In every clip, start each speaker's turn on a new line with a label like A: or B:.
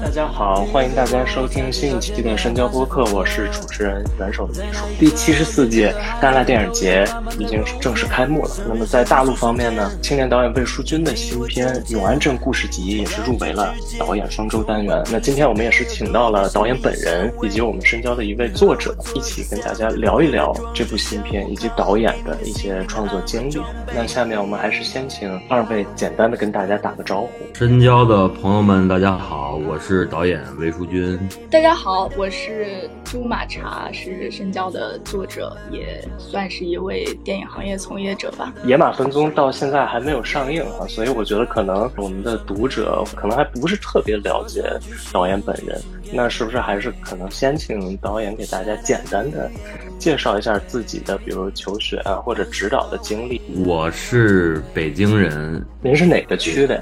A: 大家好，欢迎大家收听新一期的深交播客，我是主持人元首的秘书。第七十四届戛纳电影节已经正式开幕了。那么在大陆方面呢，青年导演魏淑君的新片《永安镇故事集》也是入围了导演双周单元。那今天我们也是请到了导演本人以及我们深交的一位作者，一起跟大家聊一聊这部新片以及导演的一些创作经历。那下面我们还是先请二位简单的跟。大家打个招呼，
B: 深交的朋友们，大家好，我是导演魏淑君。
C: 大家好，我是朱马茶，是深交的作者，也算是一位电影行业从业者吧。
A: 野马分鬃到现在还没有上映啊，所以我觉得可能我们的读者可能还不是特别了解导演本人。那是不是还是可能先请导演给大家简单的介绍一下自己的，比如求学啊或者指导的经历？
B: 我是北京人，
A: 您是哪个区的？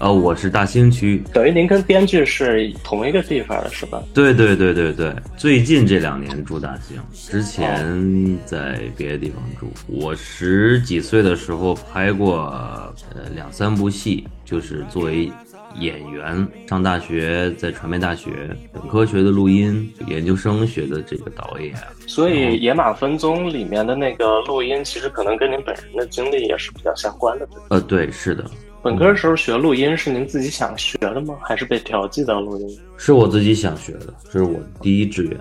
B: 呃，我是大兴区，
A: 等于您跟编剧是同一个地方的是吧？
B: 对对对对对，最近这两年住大兴，之前在别的地方住。我十几岁的时候拍过呃两三部戏，就是作为。演员上大学，在传媒大学本科学的录音，研究生学的这个导演。
A: 所以《野马分鬃》里面的那个录音，其实可能跟您本人的经历也是比较相关的。
B: 呃，对，是的。
A: 本科时候学录音是您自己想学的吗？还是被调剂到录音？
B: 是我自己想学的，这是我第一志愿。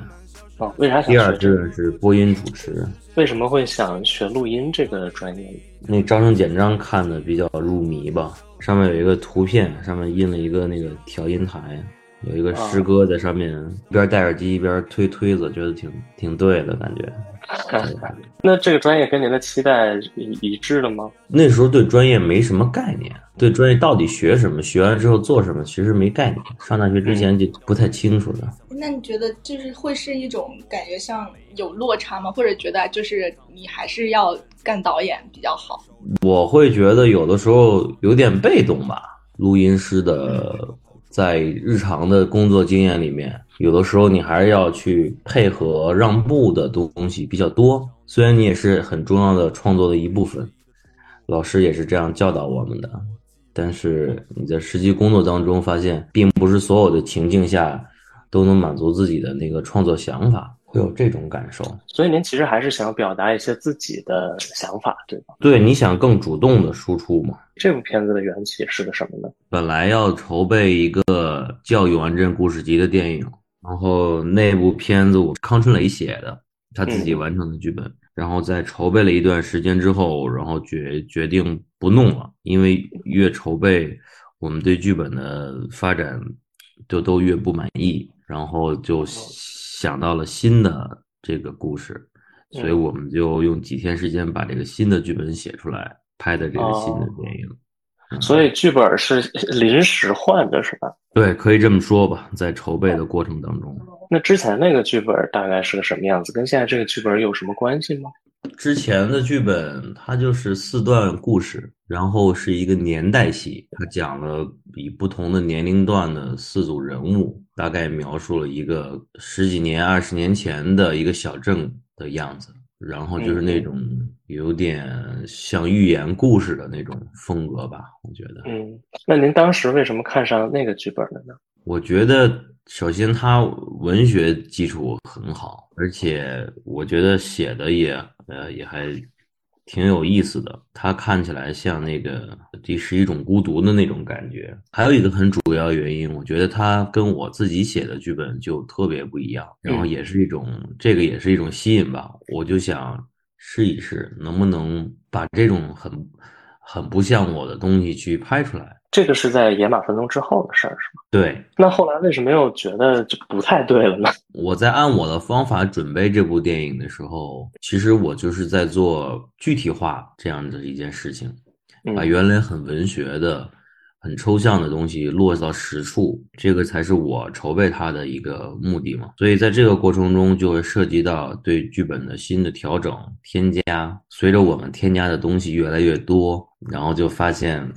A: 哦，为啥？
B: 第二志愿是播音主持。
A: 为什么会想学录音这个专业？
B: 那招生简章看的比较入迷吧。上面有一个图片，上面印了一个那个调音台，有一个师哥在上面一边戴耳机一边推推子，觉得挺挺对的感觉。
A: 那这个专业跟您的期待一一致的吗？
B: 那时候对专业没什么概念，对专业到底学什么，学完之后做什么，其实没概念。上大学之前就不太清楚的。
C: 那你觉得就是会是一种感觉像有落差吗？或者觉得就是你还是要干导演比较好？
B: 我会觉得有的时候有点被动吧。录音师的在日常的工作经验里面，有的时候你还是要去配合让步的东西比较多。虽然你也是很重要的创作的一部分，老师也是这样教导我们的，但是你在实际工作当中发现，并不是所有的情境下都能满足自己的那个创作想法。会有这种感受，
A: 所以您其实还是想表达一些自己的想法，对吧？
B: 对，你想更主动的输出嘛？
A: 这部片子的缘起是个什么呢？
B: 本来要筹备一个教育完整故事集》的电影，然后那部片子我康春雷写的，他自己完成的剧本，然后在筹备了一段时间之后，然后决决定不弄了，因为越筹备，我们对剧本的发展就都越不满意，然后就。想到了新的这个故事，所以我们就用几天时间把这个新的剧本写出来，拍的这个新的电影。
A: 所以剧本是 临时换的，是吧？
B: 对，可以这么说吧，在筹备的过程当中。
A: 那之前那个剧本大概是个什么样子？跟现在这个剧本有什么关系吗？
B: 之前的剧本它就是四段故事，然后是一个年代戏，它讲了以不同的年龄段的四组人物。大概描述了一个十几年、二十年前的一个小镇的样子，然后就是那种有点像寓言故事的那种风格吧，我觉得。
A: 嗯，那您当时为什么看上那个剧本了呢？
B: 我觉得首先他文学基础很好，而且我觉得写的也呃也还。挺有意思的，它看起来像那个第十一种孤独的那种感觉。还有一个很主要原因，我觉得它跟我自己写的剧本就特别不一样，然后也是一种这个也是一种吸引吧。我就想试一试，能不能把这种很很不像我的东西去拍出来。
A: 这个是在《野马分鬃》之后的事儿，是吗？
B: 对。
A: 那后来为什么又觉得就不太对了呢？
B: 我在按我的方法准备这部电影的时候，其实我就是在做具体化这样的一件事情。把原来很文学的、很抽象的东西落到实处，这个才是我筹备它的一个目的嘛。所以在这个过程中，就会涉及到对剧本的新的调整、添加。随着我们添加的东西越来越多，然后就发现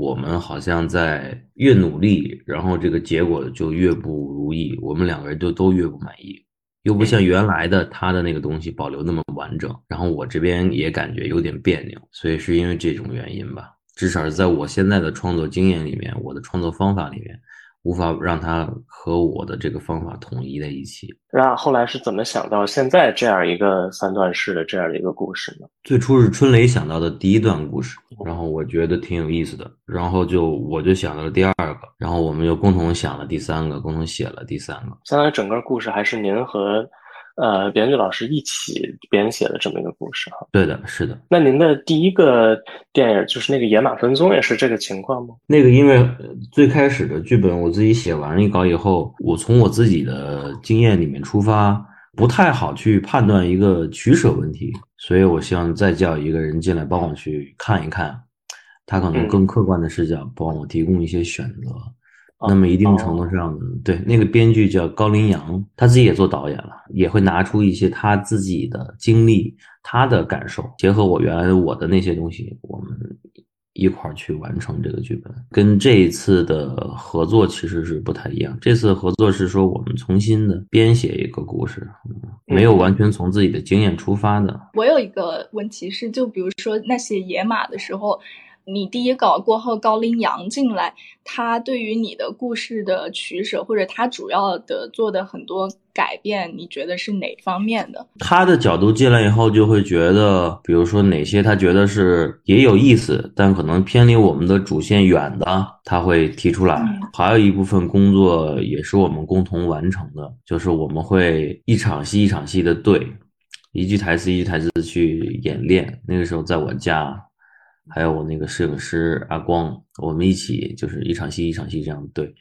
B: 我们好像在越努力，然后这个结果就越不如意，我们两个人就都越不满意。又不像原来的他的那个东西保留那么完整，然后我这边也感觉有点别扭，所以是因为这种原因吧。至少是在我现在的创作经验里面，我的创作方法里面。无法让它和我的这个方法统一在一起。
A: 那后来是怎么想到现在这样一个三段式的这样的一个故事呢？
B: 最初是春雷想到的第一段故事，然后我觉得挺有意思的，然后就我就想到了第二个，然后我们又共同想了第三个，共同写了第三个。
A: 相当于整个故事还是您和。呃，编剧老师一起编写的这么一个故事哈。
B: 对的，是的。
A: 那您的第一个电影就是那个《野马分鬃》，也是这个情况吗？
B: 那个因为最开始的剧本我自己写完一稿以后，我从我自己的经验里面出发，不太好去判断一个取舍问题，所以我希望再叫一个人进来帮我去看一看，他可能更客观的视角，帮我提供一些选择。那么一定程度上的，对那个编剧叫高林阳，他自己也做导演了，也会拿出一些他自己的经历、他的感受，结合我原来我的那些东西，我们一块儿去完成这个剧本。跟这一次的合作其实是不太一样，这次合作是说我们重新的编写一个故事，没有完全从自己的经验出发的。
C: 我有一个问题是，就比如说那写野马的时候。你第一稿过后，高林阳进来，他对于你的故事的取舍，或者他主要的做的很多改变，你觉得是哪方面的？
B: 他的角度进来以后，就会觉得，比如说哪些他觉得是也有意思，但可能偏离我们的主线远的，他会提出来。还有一部分工作也是我们共同完成的，就是我们会一场戏一场戏的对，一句台词一句台词去演练。那个时候在我家。还有我那个摄影师阿光，我们一起就是一场戏一场戏这样对，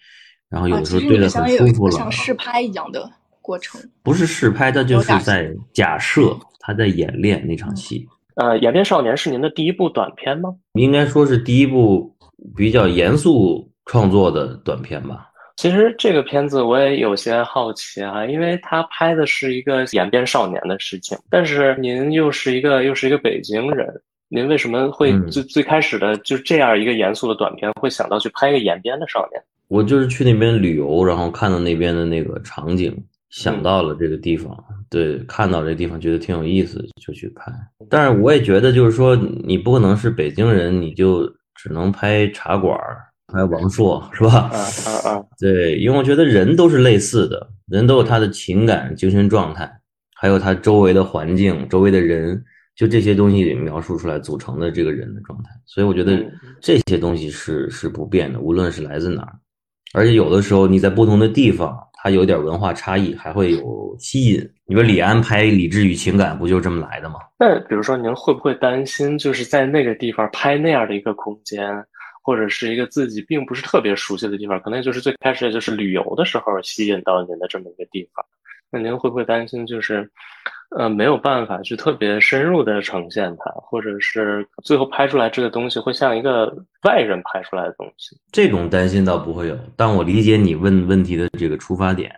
B: 然后有的时候对的很舒服了，
C: 像试拍一样的过程。
B: 不是试拍，他就是在假设他在演练那场戏。
A: 呃，《演练少年》是您的第一部短片吗？
B: 应该说是第一部比较严肃创作的短片吧。
A: 其实这个片子我也有些好奇啊，因为他拍的是一个演变少年的事情，但是您又是一个又是一个北京人。您为什么会最最开始的就这样一个严肃的短片，会想到去拍一个延边的少年？
B: 我就是去那边旅游，然后看到那边的那个场景，想到了这个地方，对，看到这地方觉得挺有意思，就去拍。但是我也觉得，就是说你不可能是北京人，你就只能拍茶馆，拍王朔，是吧？
A: 啊啊啊！
B: 对，因为我觉得人都是类似的，人都有他的情感、精神状态，还有他周围的环境、周围的人。就这些东西描述出来组成的这个人的状态，所以我觉得这些东西是是不变的，无论是来自哪儿，而且有的时候你在不同的地方，它有点文化差异，还会有吸引。你说李安拍《理智与情感》不就这么来的吗？
A: 那比如说您会不会担心，就是在那个地方拍那样的一个空间，或者是一个自己并不是特别熟悉的地方，可能就是最开始就是旅游的时候吸引到您的这么一个地方，那您会不会担心就是？呃，没有办法去特别深入的呈现它，或者是最后拍出来这个东西会像一个外人拍出来的东西。
B: 这种担心倒不会有，但我理解你问问题的这个出发点。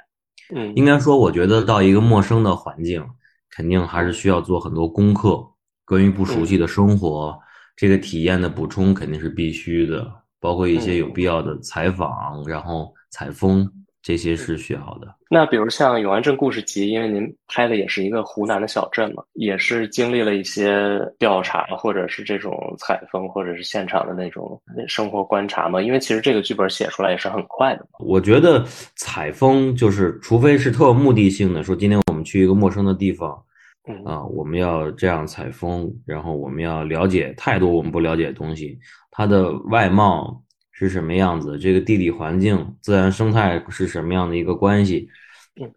A: 嗯，
B: 应该说，我觉得到一个陌生的环境，肯定还是需要做很多功课，关于不熟悉的生活，这个体验的补充肯定是必须的，包括一些有必要的采访，然后采风。这些是需要的。
A: 那比如像《永安镇故事集》，因为您拍的也是一个湖南的小镇嘛，也是经历了一些调查，或者是这种采风，或者是现场的那种生活观察嘛。因为其实这个剧本写出来也是很快的。
B: 我觉得采风就是，除非是特有目的性的，说今天我们去一个陌生的地方，啊，我们要这样采风，然后我们要了解太多我们不了解的东西，它的外貌。是什么样子？这个地理环境、自然生态是什么样的一个关系？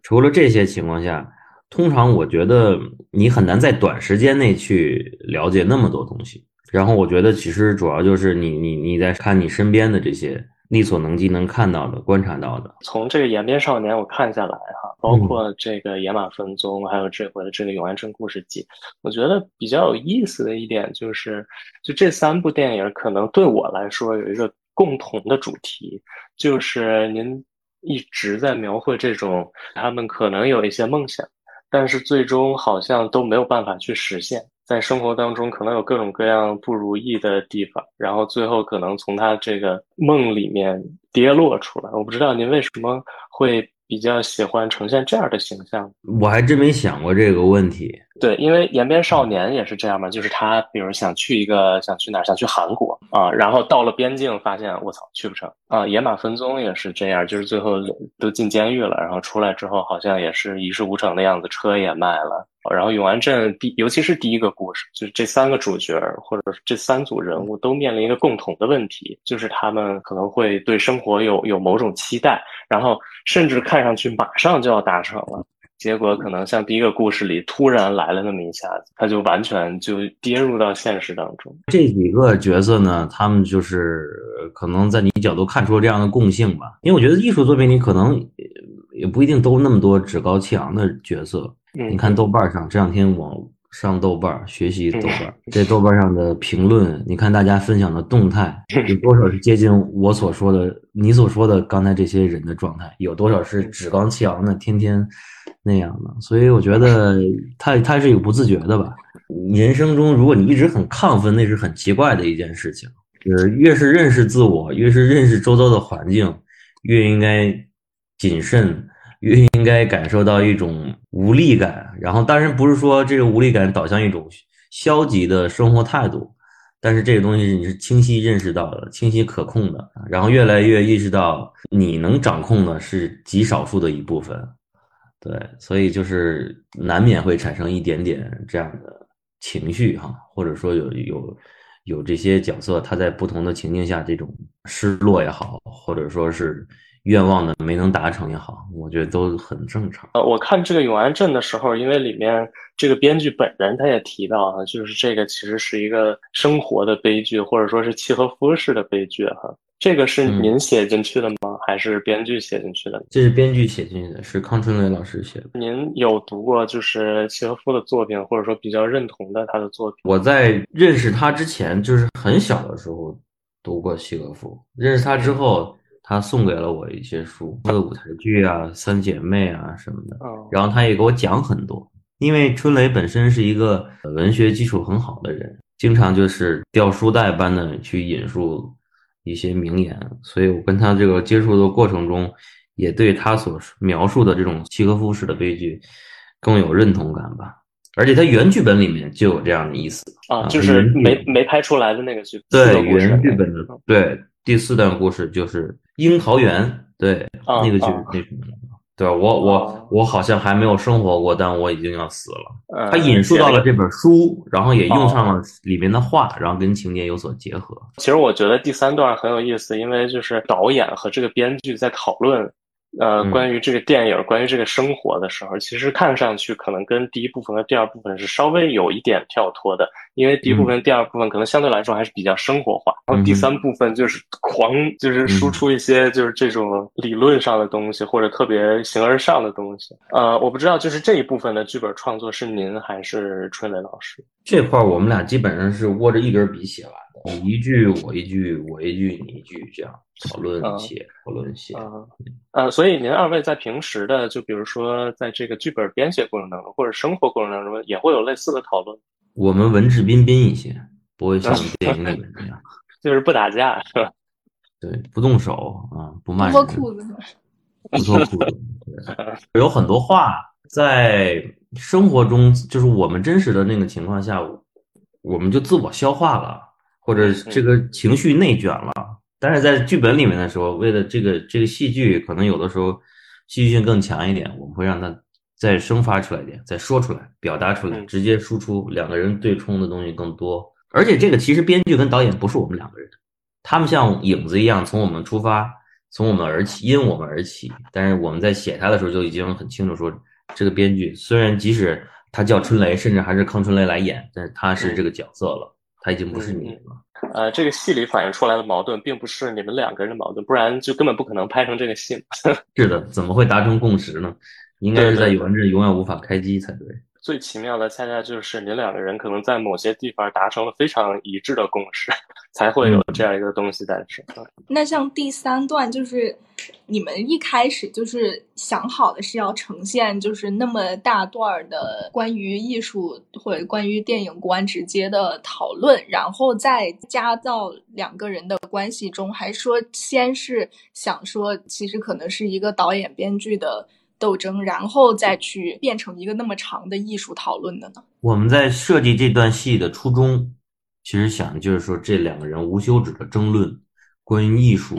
B: 除了这些情况下，通常我觉得你很难在短时间内去了解那么多东西。然后我觉得，其实主要就是你你你在看你身边的这些力所能及能看到的、观察到的。
A: 从这个延边少年我看下来哈，包括这个野马分鬃，还有这回的这个永安镇故事集，我觉得比较有意思的一点就是，就这三部电影可能对我来说有一个共同的主题，就是您一直在描绘这种他们可能有一些梦想，但是最终好像都没有办法去实现。在生活当中，可能有各种各样不如意的地方，然后最后可能从他这个梦里面跌落出来。我不知道您为什么会比较喜欢呈现这样的形象？
B: 我还真没想过这个问题。
A: 对，因为延边少年也是这样嘛，就是他比如想去一个想去哪儿，想去韩国啊，然后到了边境发现我操去不成啊。野马分鬃也是这样，就是最后都进监狱了，然后出来之后好像也是一事无成的样子，车也卖了。然后永安镇第，尤其是第一个故事，就是这三个主角或者这三组人物都面临一个共同的问题，就是他们可能会对生活有有某种期待，然后甚至看上去马上就要达成了，结果可能像第一个故事里突然来了那么一下子，他就完全就跌入到现实当中。
B: 这几个角色呢，他们就是可能在你角度看出了这样的共性吧，因为我觉得艺术作品里可能也不一定都那么多趾高气扬的角色。你看豆瓣上这两天我上豆瓣学习豆瓣，这豆瓣上的评论，你看大家分享的动态 有多少是接近我所说的你所说的刚才这些人的状态，有多少是趾高气昂的天天那样的？所以我觉得他他是有不自觉的吧。人生中如果你一直很亢奋，那是很奇怪的一件事情。就是越是认识自我，越是认识周遭的环境，越应该谨慎。越应该感受到一种无力感，然后当然不是说这个无力感导向一种消极的生活态度，但是这个东西你是清晰认识到的、清晰可控的，然后越来越意识到你能掌控的是极少数的一部分，对，所以就是难免会产生一点点这样的情绪哈，或者说有有有这些角色他在不同的情境下这种失落也好，或者说是。愿望呢没能达成也好，我觉得都很正常。
A: 呃，我看这个永安镇的时候，因为里面这个编剧本人他也提到啊，就是这个其实是一个生活的悲剧，或者说是契诃夫式的悲剧哈。这个是您写进去的吗？还是编剧写进去的？
B: 这是编剧写进去的，是康春雷老师写的。
A: 您有读过就是契诃夫的作品，或者说比较认同的他的作品？
B: 我在认识他之前，就是很小的时候读过契诃夫，认识他之后。他送给了我一些书，他的舞台剧啊、三姐妹啊什么的，然后他也给我讲很多。因为春雷本身是一个文学基础很好的人，经常就是掉书袋般的去引述一些名言，所以我跟他这个接触的过程中，也对他所描述的这种契诃夫式的悲剧更有认同感吧。而且他原剧本里面就有这样的意思
A: 啊，就是没没拍出来的那个剧
B: 对原剧本的对。第四段故事就是樱桃园，对，那个剧那什么，对我我我好像还没有生活过，但我已经要死了。他引述到了这本书，然后也用上了里面的话，然后跟情节有所结合。
A: 其实我觉得第三段很有意思，因为就是导演和这个编剧在讨论。呃，关于这个电影，关于这个生活的时候，其实看上去可能跟第一部分和第二部分是稍微有一点跳脱的，因为第一部分、第二部分可能相对来说还是比较生活化，然后第三部分就是狂，就是输出一些就是这种理论上的东西或者特别形而上的东西。呃，我不知道，就是这一部分的剧本创作是您还是春雷老师？
B: 这块我们俩基本上是握着一根笔写完的，你一句我一句，我一句你一句这样。讨论写，讨论写。
A: 呃，所以您二位在平时的，就比如说在这个剧本编写过程当中，或者生活过程当中，也会有类似的讨论。
B: 我们文质彬彬一些，不会像 电影里面那样，
A: 就是不打架，是吧？
B: 对，不动手啊，不骂人，
C: 不脱裤子，
B: 不脱裤子。有很多话在生活中，就是我们真实的那个情况下，我们就自我消化了，或者这个情绪内卷了。但是在剧本里面的时候，为了这个这个戏剧，可能有的时候戏剧性更强一点，我们会让它再生发出来一点，再说出来，表达出来，直接输出，两个人对冲的东西更多。而且这个其实编剧跟导演不是我们两个人，他们像影子一样从我们出发，从我们而起，因我们而起。但是我们在写他的时候就已经很清楚说，这个编剧虽然即使他叫春雷，甚至还是康春雷来演，但是他是这个角色了，他已经不是你了。
A: 呃，这个戏里反映出来的矛盾，并不是你们两个人的矛盾，不然就根本不可能拍成这个戏。
B: 是的，怎么会达成共识呢？应该是在语文这永远无法开机才对。
A: 最奇妙的，恰恰就是你两个人可能在某些地方达成了非常一致的共识，才会有这样一个东西诞生。
C: 那像第三段，就是你们一开始就是想好的是要呈现，就是那么大段的关于艺术或者关于电影观直接的讨论，然后再加到两个人的关系中，还说先是想说，其实可能是一个导演编剧的。斗争，然后再去变成一个那么长的艺术讨论的呢？
B: 我们在设计这段戏的初衷，其实想就是说，这两个人无休止的争论，关于艺术，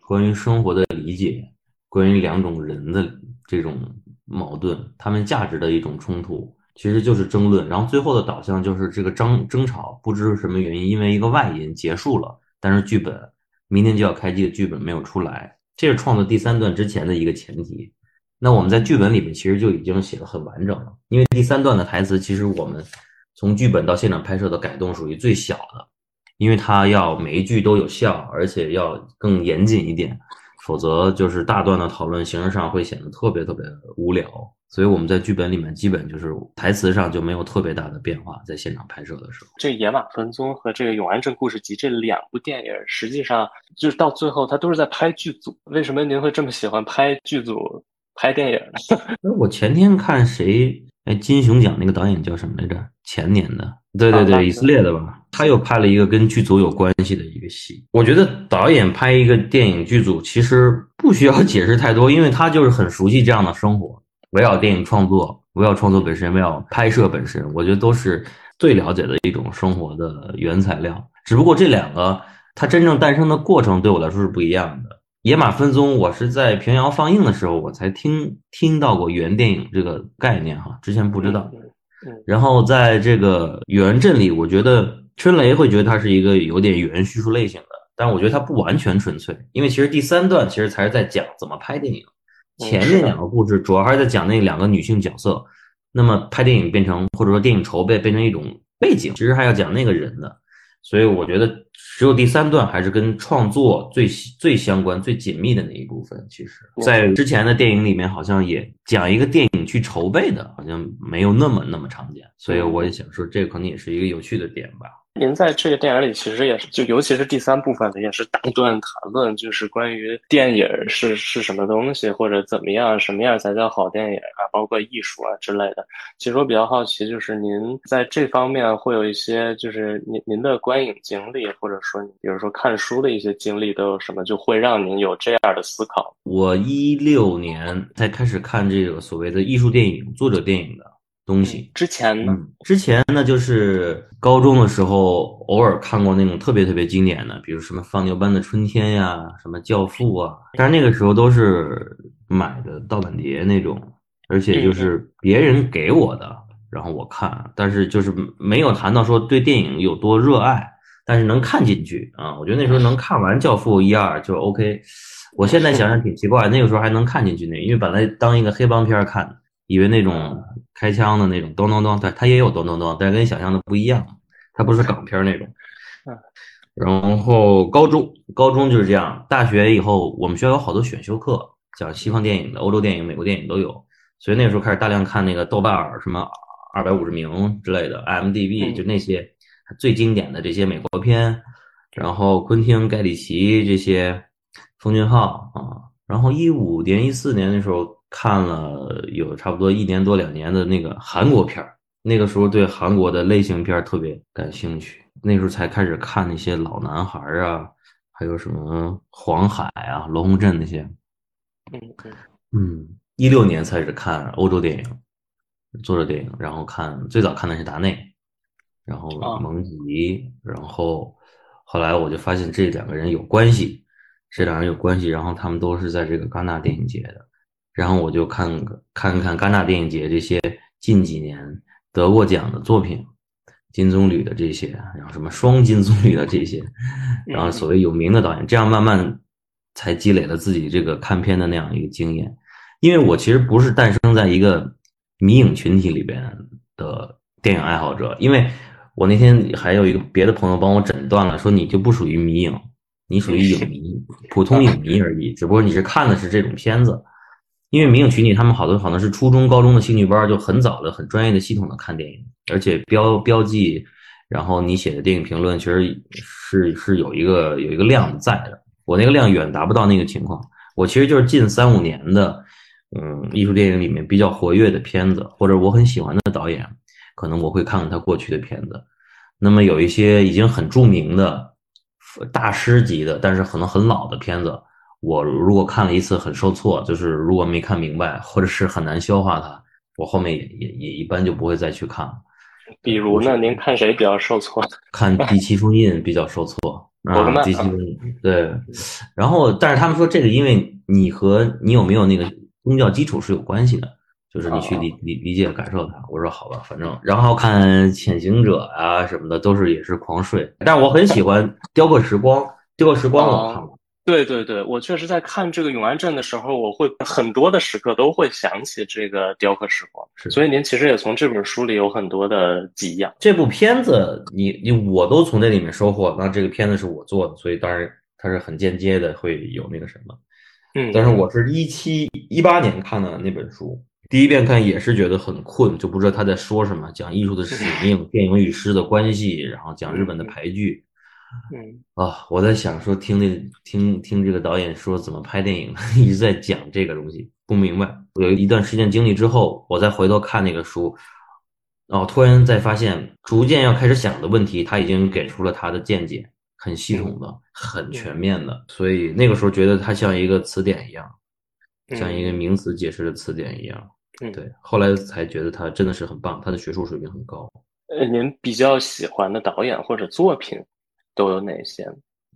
B: 关于生活的理解，关于两种人的这种矛盾，他们价值的一种冲突，其实就是争论。然后最后的导向就是这个争争吵，不知什么原因，因为一个外因结束了，但是剧本明天就要开机的剧本没有出来，这是创作第三段之前的一个前提。那我们在剧本里面其实就已经写的很完整了，因为第三段的台词其实我们从剧本到现场拍摄的改动属于最小的，因为它要每一句都有效，而且要更严谨一点，否则就是大段的讨论形式上会显得特别特别无聊。所以我们在剧本里面基本就是台词上就没有特别大的变化，在现场拍摄的时候。
A: 这《野马分鬃》和这个《永安镇故事集》这两部电影，实际上就是到最后它都是在拍剧组。为什么您会这么喜欢拍剧组？拍电影，
B: 那 我前天看谁？哎，金熊奖那个导演叫什么来着？前年的，对对对，以色列的吧？他又拍了一个跟剧组有关系的一个戏。我觉得导演拍一个电影剧组其实不需要解释太多，因为他就是很熟悉这样的生活。围绕电影创作，围绕创作本身，围绕拍摄本身，我觉得都是最了解的一种生活的原材料。只不过这两个，它真正诞生的过程对我来说是不一样的。野马分鬃，我是在平遥放映的时候，我才听听到过原电影这个概念哈，之前不知道。然后在这个原阵里，我觉得春雷会觉得它是一个有点原叙述类型的，但我觉得它不完全纯粹，因为其实第三段其实才是在讲怎么拍电影，前面两个故事主要还是在讲那两个女性角色。那么拍电影变成或者说电影筹备变成一种背景，其实还要讲那个人的。所以我觉得只有第三段还是跟创作最最相关、最紧密的那一部分。其实，在之前的电影里面，好像也讲一个电影去筹备的，好像没有那么那么常见。所以我也想说，这可能也是一个有趣的点吧。
A: 您在这个电影里其实也是，就尤其是第三部分的，也是大段谈论，就是关于电影是是什么东西，或者怎么样，什么样才叫好电影啊，包括艺术啊之类的。其实我比较好奇，就是您在这方面会有一些，就是您您的观影经历，或者说比如说看书的一些经历都有什么，就会让您有这样的思考。
B: 我一六年才开始看这个所谓的艺术电影、作者电影的。东西
A: 之前呢？
B: 之前呢，就是高中的时候偶尔看过那种特别特别经典的，比如什么《放牛班的春天》呀，什么《教父》啊。但是那个时候都是买的盗版碟那种，而且就是别人给我的，然后我看，但是就是没有谈到说对电影有多热爱，但是能看进去啊。我觉得那时候能看完《教父》一二就 OK。我现在想想挺奇怪，那个时候还能看进去那，因为本来当一个黑帮片看，以为那种。开枪的那种，咚咚咚，对，它也有咚咚咚，但是跟你想象的不一样，它不是港片那种。然后高中，高中就是这样。大学以后，我们学校有好多选修课，讲西方电影的，欧洲电影、美国电影都有。所以那时候开始大量看那个豆瓣儿什么二百五十名之类的，IMDB 就那些最经典的这些美国片。然后昆汀、盖里奇这些，奉俊昊啊。然后一五年、一四年的时候。看了有差不多一年多两年的那个韩国片儿，那个时候对韩国的类型片特别感兴趣，那时候才开始看那些老男孩啊，还有什么黄海啊、罗洪镇那些。
A: 嗯
B: 嗯，一六年开始看欧洲电影，作者电影，然后看最早看的是达内，然后蒙吉，然后后来我就发现这两个人有关系，这两人有关系，然后他们都是在这个戛纳电影节的。然后我就看看看戛纳电影节这些近几年得过奖的作品，金棕榈的这些，然后什么双金棕榈的这些，然后所谓有名的导演，这样慢慢才积累了自己这个看片的那样一个经验。因为我其实不是诞生在一个迷影群体里边的电影爱好者，因为我那天还有一个别的朋友帮我诊断了，说你就不属于迷影，你属于影迷，普通影迷而已。只不过你是看的是这种片子，因为迷影群体他们好多可能是初中、高中的兴趣班，就很早的、很专业的、系统的看电影，而且标标记，然后你写的电影评论，其实是是有一个有一个量在的。我那个量远达不到那个情况，我其实就是近三五年的，嗯，艺术电影里面比较活跃的片子，或者我很喜欢的导演。可能我会看看他过去的片子，那么有一些已经很著名的大师级的，但是可能很老的片子，我如果看了一次很受挫，就是如果没看明白，或者是很难消化它，我后面也也也一般就不会再去看了。
A: 比如呢，您看谁比较受挫？
B: 看《第七封印》比较受挫啊，第七封印对。然后，但是他们说这个，因为你和你有没有那个宗教基础是有关系的。就是你去理理理解感受它，我说好吧，反正然后看《潜行者》啊什么的，都是也是狂睡。但是我很喜欢《雕刻时光》，《雕刻时光》我看过。
A: 对对对，我确实在看这个《永安镇》的时候，我会很多的时刻都会想起这个《雕刻时光》。所以您其实也从这本书里有很多的给养。
B: 这部片子，你你我都从这里面收获。那这个片子是我做的，所以当然它是很间接的会有那个什么。
A: 嗯。
B: 但是我是一七一八年看的那本书。第一遍看也是觉得很困，就不知道他在说什么，讲艺术的使命、电影与诗的关系，然后讲日本的排剧。
A: 嗯
B: 啊，我在想说听那听听这个导演说怎么拍电影，一直在讲这个东西，不明白。有一段时间经历之后，我再回头看那个书，哦，突然再发现，逐渐要开始想的问题，他已经给出了他的见解，很系统的、很全面的。所以那个时候觉得他像一个词典一样，像一个名词解释的词典一样。
A: 嗯，
B: 对，后来才觉得他真的是很棒，他的学术水平很高。
A: 呃，您比较喜欢的导演或者作品都有哪些？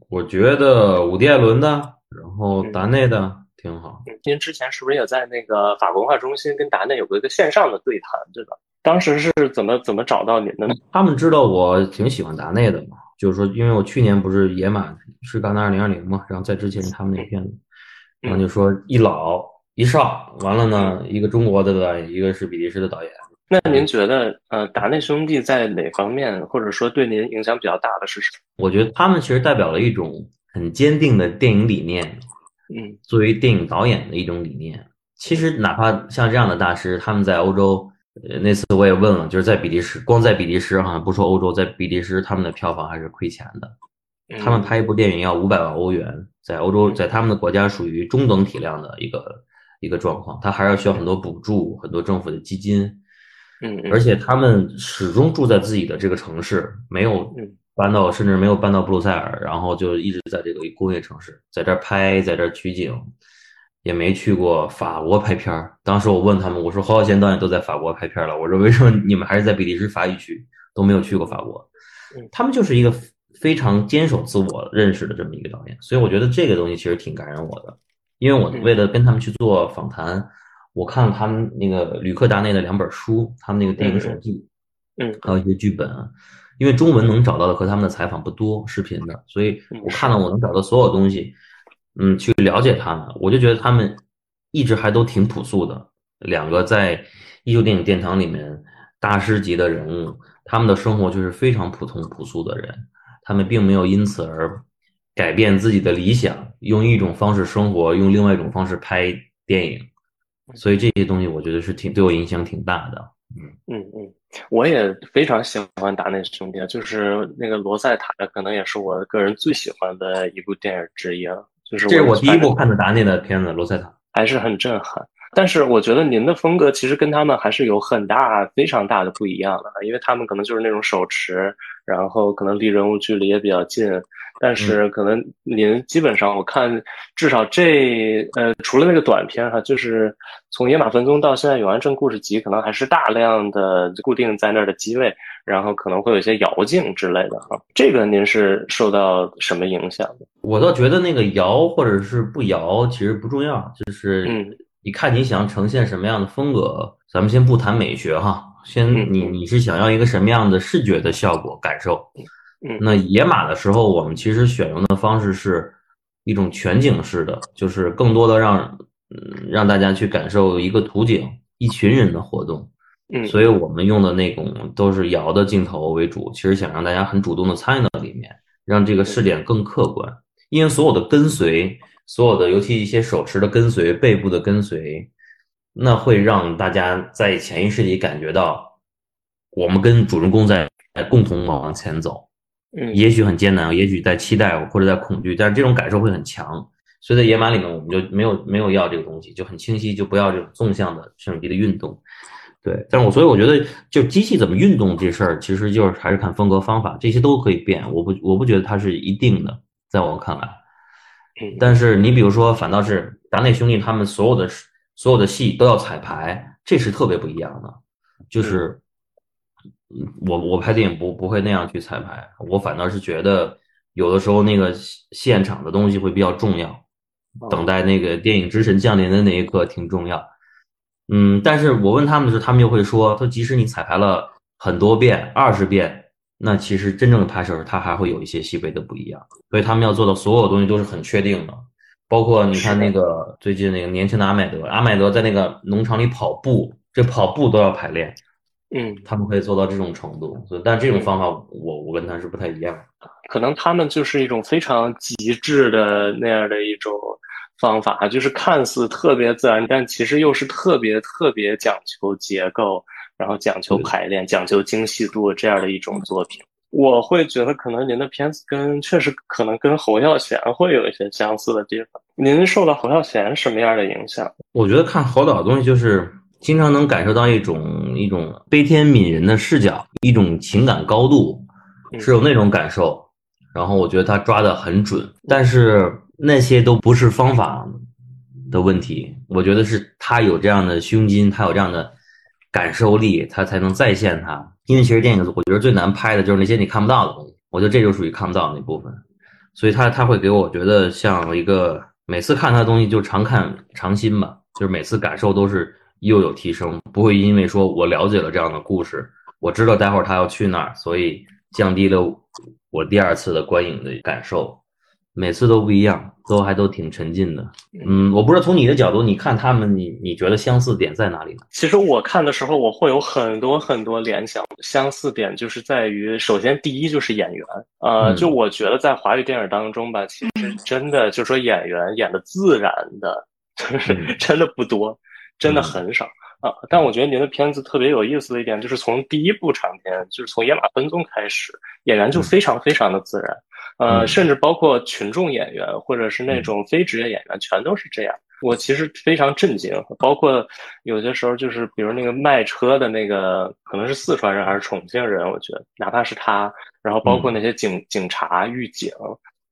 B: 我觉得伍迪·艾伦的，然后达内的挺好。
A: 您之前是不是也在那个法国文化中心跟达内有过一个线上的对谈，对吧？当时是怎么怎么找到您的呢？
B: 他们知道我挺喜欢达内的嘛，就是说，因为我去年不是野马是戛纳二零二零嘛，然后在之前他们那片子，然后就说一老。一少完了呢，一个中国的导演，一个是比利时的导演。
A: 那您觉得，呃，达内兄弟在哪方面，或者说对您影响比较大的是什么？
B: 我觉得他们其实代表了一种很坚定的电影理念，
A: 嗯，
B: 作为电影导演的一种理念。其实哪怕像这样的大师，他们在欧洲，呃，那次我也问了，就是在比利时，光在比利时哈，不说欧洲，在比利时他们的票房还是亏钱的。他们拍一部电影要五百万欧元，在欧洲，在他们的国家属于中等体量的一个。一个状况，他还是需要很多补助，很多政府的基金，
A: 嗯，
B: 而且他们始终住在自己的这个城市，没有搬到，甚至没有搬到布鲁塞尔，然后就一直在这个工业城市，在这儿拍，在这儿取景，也没去过法国拍片儿。当时我问他们，我说侯孝贤导演都在法国拍片了，我说为什么你们还是在比利时法语区都没有去过法国？他们就是一个非常坚守自我认识的这么一个导演，所以我觉得这个东西其实挺感染我的。因为我为了跟他们去做访谈，我看了他们那个吕克达内的两本书，他们那个电影手记，
A: 嗯，
B: 还有一些剧本。因为中文能找到的和他们的采访不多，视频的，所以我看了我能找到所有东西，嗯，去了解他们。我就觉得他们一直还都挺朴素的，两个在艺术电影殿堂里面大师级的人物，他们的生活就是非常普通朴素的人，他们并没有因此而。改变自己的理想，用一种方式生活，用另外一种方式拍电影，所以这些东西我觉得是挺对我影响挺大的。
A: 嗯嗯嗯，我也非常喜欢达内兄弟，就是那个罗塞塔，可能也是我个人最喜欢的一部电影之一了。就是
B: 这是我第一部看的达内的片子，罗塞塔
A: 还是很震撼。但是我觉得您的风格其实跟他们还是有很大、非常大的不一样的，因为他们可能就是那种手持，然后可能离人物距离也比较近。但是可能您基本上我看至少这呃除了那个短片哈，就是从《野马分鬃》到现在《永安镇故事集》，可能还是大量的固定在那儿的机位，然后可能会有一些摇镜之类的哈。这个您是受到什么影响的？
B: 我倒觉得那个摇或者是不摇其实不重要，就是你看你想呈现什么样的风格。咱们先不谈美学哈，先你你是想要一个什么样的视觉的效果感受？那野马的时候，我们其实选用的方式是一种全景式的，就是更多的让嗯让大家去感受一个图景，一群人的活动。
A: 嗯，
B: 所以我们用的那种都是摇的镜头为主，其实想让大家很主动的参与到里面，让这个视点更客观。因为所有的跟随，所有的尤其一些手持的跟随、背部的跟随，那会让大家在潜意识里感觉到，我们跟主人公在共同往前走。
A: 嗯，
B: 也许很艰难，也许在期待或者在恐惧，但是这种感受会很强。所以在野马里面，我们就没有没有要这个东西，就很清晰，就不要这种纵向的摄影机的运动。对，但是我所以我觉得，就机器怎么运动这事儿，其实就是还是看风格方法，这些都可以变。我不我不觉得它是一定的，在我看来。
A: 嗯，
B: 但是你比如说，反倒是达内兄弟他们所有的所有的戏都要彩排，这是特别不一样的。就是，我我拍电影不不会那样去彩排，我反倒是觉得有的时候那个现场的东西会比较重要，等待那个电影之神降临的那一刻挺重要。嗯，但是我问他们的时候，他们又会说，说即使你彩排了很多遍，二十遍，那其实真正的拍摄它还会有一些细微的不一样，所以他们要做到所有东西都是很确定的，包括你看那个最近那个年轻的阿麦德，阿麦德在那个农场里跑步，这跑步都要排练，
A: 嗯，
B: 他们可以做到这种程度，所以但这种方法我我跟他是不太一样的，
A: 可能他们就是一种非常极致的那样的一种。方法就是看似特别自然，但其实又是特别特别讲求结构，然后讲求排练、讲究精细度这样的一种作品。我会觉得，可能您的片子跟确实可能跟侯孝贤会有一些相似的地方。您受到侯孝贤什么样的影响？
B: 我觉得看侯导的东西，就是经常能感受到一种一种悲天悯人的视角，一种情感高度，是有那种感受。然后我觉得他抓的很准，但是。那些都不是方法的问题，我觉得是他有这样的胸襟，他有这样的感受力，他才能再现他。因为其实电影，我觉得最难拍的就是那些你看不到的东西，我觉得这就属于看不到的那部分。所以他他会给我觉得像一个每次看他的东西就常看常新吧，就是每次感受都是又有提升，不会因为说我了解了这样的故事，我知道待会儿他要去那儿，所以降低了我第二次的观影的感受。每次都不一样，都还都挺沉浸的。嗯，我不知道从你的角度，你看他们，你你觉得相似点在哪里呢？
A: 其实我看的时候，我会有很多很多联想。相似点就是在于，首先第一就是演员，呃，就我觉得在华语电影当中吧，其实真的就说演员演的自然的，就是 真的不多，真的很少啊。但我觉得您的片子特别有意思的一点，就是从第一部长片，就是从《野马分鬃》开始，演员就非常非常的自然。呃，甚至包括群众演员或者是那种非职业演员，全都是这样。我其实非常震惊，包括有些时候就是，比如那个卖车的那个，可能是四川人还是重庆人，我觉得哪怕是他，然后包括那些警警察、狱警，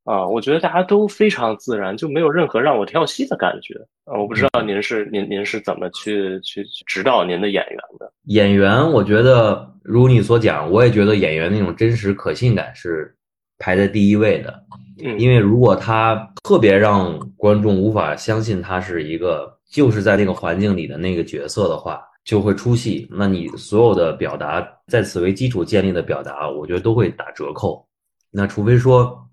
A: 啊，我觉得大家都非常自然，就没有任何让我跳戏的感觉。啊，我不知道您是您您是怎么去去指导您的演员的？
B: 演员，我觉得如你所讲，我也觉得演员那种真实可信感是。排在第一位的，嗯因为如果他特别让观众无法相信他是一个就是在那个环境里的那个角色的话，就会出戏。那你所有的表达在此为基础建立的表达，我觉得都会打折扣。那除非说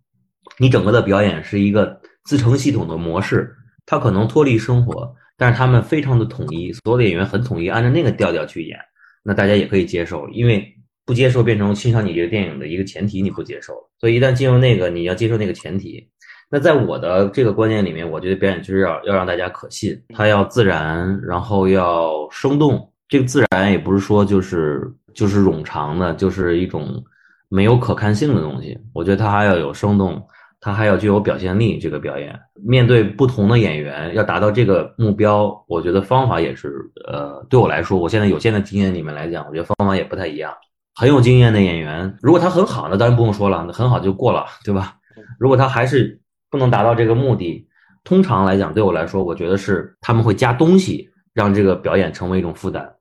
B: 你整个的表演是一个自成系统的模式，它可能脱离生活，但是他们非常的统一，所有的演员很统一，按照那个调调去演，那大家也可以接受，因为。不接受变成欣赏你这个电影的一个前提，你不接受，所以一旦进入那个，你要接受那个前提。那在我的这个观念里面，我觉得表演就是要要让大家可信，它要自然，然后要生动。这个自然也不是说就是就是冗长的，就是一种没有可看性的东西。我觉得它还要有生动，它还要具有表现力。这个表演面对不同的演员，要达到这个目标，我觉得方法也是呃，对我来说，我现在有限的经验里面来讲，我觉得方法也不太一样。很有经验的演员，如果他很好，那当然不用说了，那很好就过了，对吧？如果他还是不能达到这个目的，通常来讲，对我来说，我觉得是他们会加东西，让这个表演成为一种负担。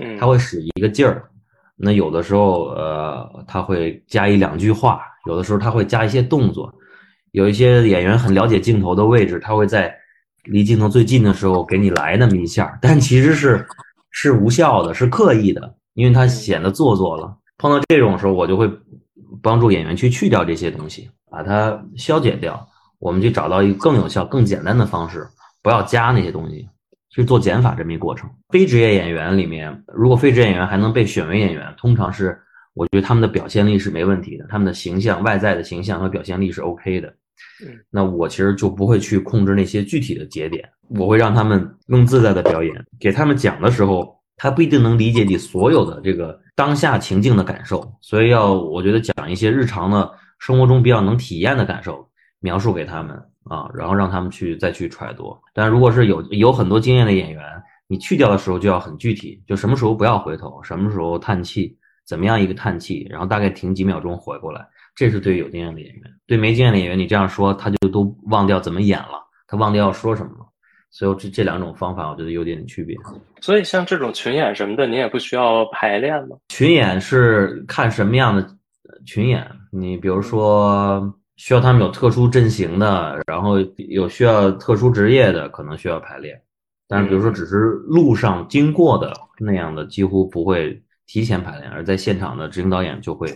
A: 嗯，
B: 他会使一个劲儿。那有的时候，呃，他会加一两句话；有的时候他会加一些动作。有一些演员很了解镜头的位置，他会在离镜头最近的时候给你来那么一下，但其实是是无效的，是刻意的，因为他显得做作了。碰到这种时候，我就会帮助演员去去掉这些东西，把它消解掉。我们去找到一个更有效、更简单的方式，不要加那些东西。去做减法这么一过程。非职业演员里面，如果非职业演员还能被选为演员，通常是我觉得他们的表现力是没问题的，他们的形象、外在的形象和表现力是 OK 的。那我其实就不会去控制那些具体的节点，我会让他们更自在的表演。给他们讲的时候，他不一定能理解你所有的这个当下情境的感受，所以要我觉得讲一些日常的生活中比较能体验的感受，描述给他们啊，然后让他们去再去揣度。但如果是有有很多经验的演员，你去掉的时候就要很具体，就什么时候不要回头，什么时候叹气，怎么样一个叹气，然后大概停几秒钟回过来。这是对有经验的演员，对没经验的演员，你这样说他就都忘掉怎么演了，他忘掉要说什么了。所以这这两种方法，我觉得有点区别。
A: 所以像这种群演什么的，你也不需要排练吗？
B: 群演是看什么样的群演，你比如说需要他们有特殊阵型的，然后有需要特殊职业的，可能需要排练。但是比如说只是路上经过的那样的，几乎不会提前排练，而在现场的执行导演就会。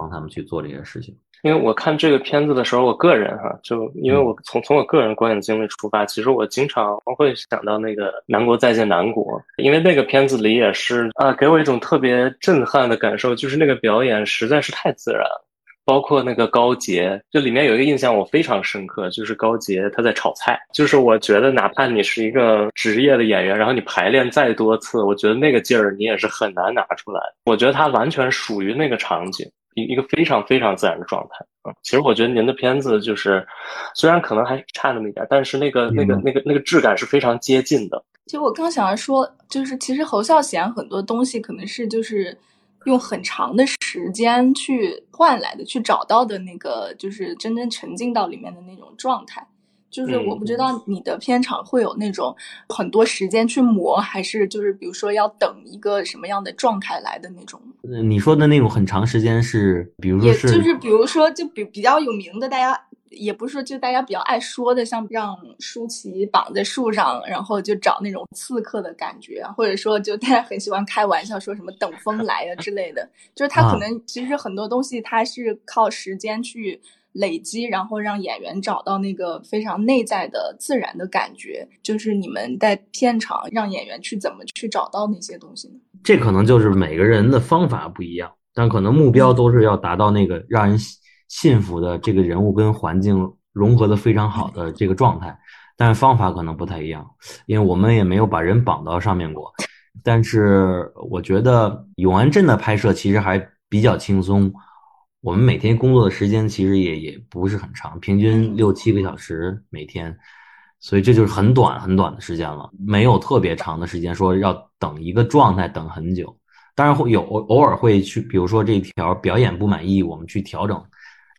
B: 帮他们去做这些事情，
A: 因为我看这个片子的时候，我个人哈，就因为我从从我个人观影经历出发，其实我经常会想到那个《南国再见南国》，因为那个片子里也是啊，给我一种特别震撼的感受，就是那个表演实在是太自然了，包括那个高洁，就里面有一个印象我非常深刻，就是高洁他在炒菜，就是我觉得哪怕你是一个职业的演员，然后你排练再多次，我觉得那个劲儿你也是很难拿出来，我觉得他完全属于那个场景。一一个非常非常自然的状态啊！其实我觉得您的片子就是，虽然可能还差那么一点，但是那个那个那个那个质感是非常接近的。
C: 其实我刚想要说，就是其实侯孝贤很多东西可能是就是用很长的时间去换来的，去找到的那个就是真正沉浸到里面的那种状态。就是我不知道你的片场会有那种很多时间去磨，还是就是比如说要等一个什么样的状态来的那种。
B: 你说的那种很长时间是，比如说是，
C: 就是比如说就比比较有名的，大家也不是说就大家比较爱说的，像让舒淇绑在树上，然后就找那种刺客的感觉，或者说就大家很喜欢开玩笑说什么等风来啊之类的，就是他可能其实很多东西他是靠时间去。累积，然后让演员找到那个非常内在的自然的感觉，就是你们在片场让演员去怎么去找到那些东西呢？
B: 这可能就是每个人的方法不一样，但可能目标都是要达到那个让人信服的这个人物跟环境融合的非常好的这个状态，但是方法可能不太一样，因为我们也没有把人绑到上面过。但是我觉得永安镇的拍摄其实还比较轻松。我们每天工作的时间其实也也不是很长，平均六七个小时每天，所以这就是很短很短的时间了，没有特别长的时间说要等一个状态等很久。当然会有偶尔会去，比如说这条表演不满意，我们去调整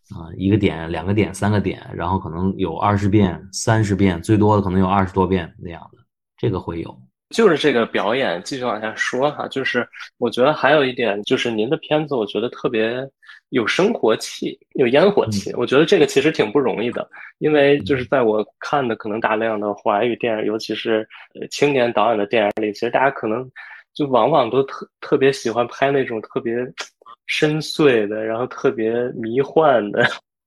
B: 啊，一个点、两个点、三个点，然后可能有二十遍、三十遍，最多的可能有二十多遍那样的，这个会有。
A: 就是这个表演继续往下说哈，就是我觉得还有一点就是您的片子，我觉得特别。有生活气，有烟火气，我觉得这个其实挺不容易的，因为就是在我看的可能大量的华语电影，尤其是青年导演的电影里，其实大家可能就往往都特特别喜欢拍那种特别深邃的，然后特别迷幻的，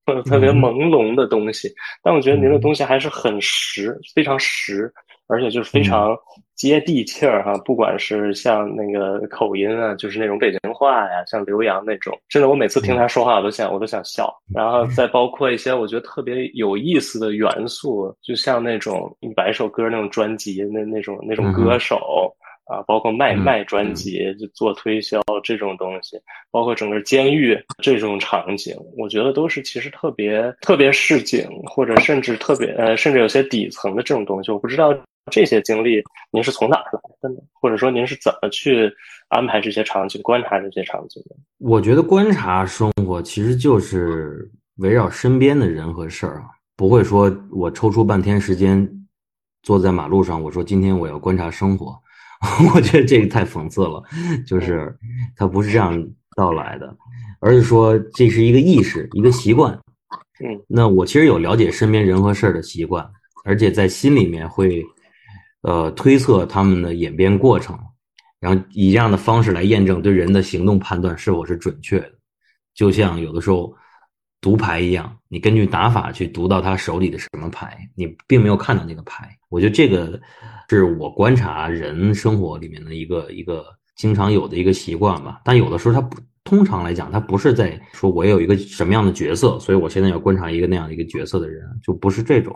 A: 或者特别朦胧的东西。但我觉得您的东西还是很实，非常实。而且就是非常接地气儿哈，不管是像那个口音啊，就是那种北京话呀，像刘洋那种，真的我每次听他说话，我都想我都想笑。然后再包括一些我觉得特别有意思的元素，就像那种一百首歌那种专辑，那那种那种歌手啊，包括卖卖专辑就做推销这种东西，包括整个监狱这种场景，我觉得都是其实特别特别市井，或者甚至特别呃，甚至有些底层的这种东西，我不知道。这些经历您是从哪儿来的呢？或者说您是怎么去安排这些场景、观察这些场景的？
B: 我觉得观察生活其实就是围绕身边的人和事儿啊，不会说我抽出半天时间坐在马路上，我说今天我要观察生活，我觉得这个太讽刺了，就是它不是这样到来的，而是说这是一个意识、一个习惯。
A: 嗯，
B: 那我其实有了解身边人和事儿的习惯，而且在心里面会。呃，推测他们的演变过程，然后以这样的方式来验证对人的行动判断是否是准确的。就像有的时候读牌一样，你根据打法去读到他手里的什么牌，你并没有看到那个牌。我觉得这个是我观察人生活里面的一个一个经常有的一个习惯吧。但有的时候他不，通常来讲，他不是在说我有一个什么样的角色，所以我现在要观察一个那样的一个角色的人，就不是这种。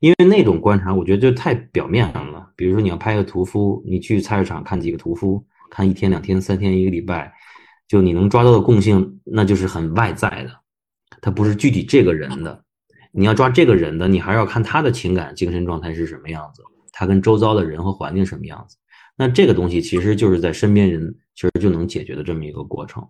B: 因为那种观察，我觉得就太表面上了。比如说，你要拍个屠夫，你去菜市场看几个屠夫，看一天、两天、三天、一个礼拜，就你能抓到的共性，那就是很外在的，它不是具体这个人的。你要抓这个人的，你还是要看他的情感、精神状态是什么样子，他跟周遭的人和环境什么样子。那这个东西其实就是在身边人其实就能解决的这么一个过程。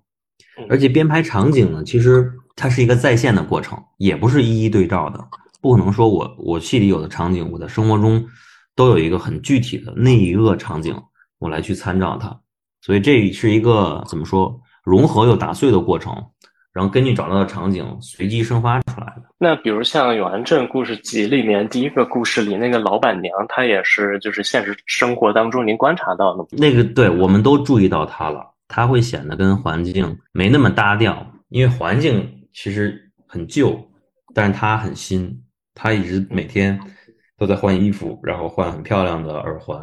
B: 而且编排场景呢，其实它是一个在线的过程，也不是一一对照的。不可能说我我戏里有的场景，我在生活中都有一个很具体的那一个场景，我来去参照它，所以这是一个怎么说融合又打碎的过程，然后根据找到的场景随机生发出来的。
A: 那比如像《永安镇故事集》里面第一个故事里那个老板娘，她也是就是现实生活当中您观察到的
B: 那个，对我们都注意到她了，她会显得跟环境没那么搭调，因为环境其实很旧，但是她很新。他一直每天都在换衣服，然后换很漂亮的耳环，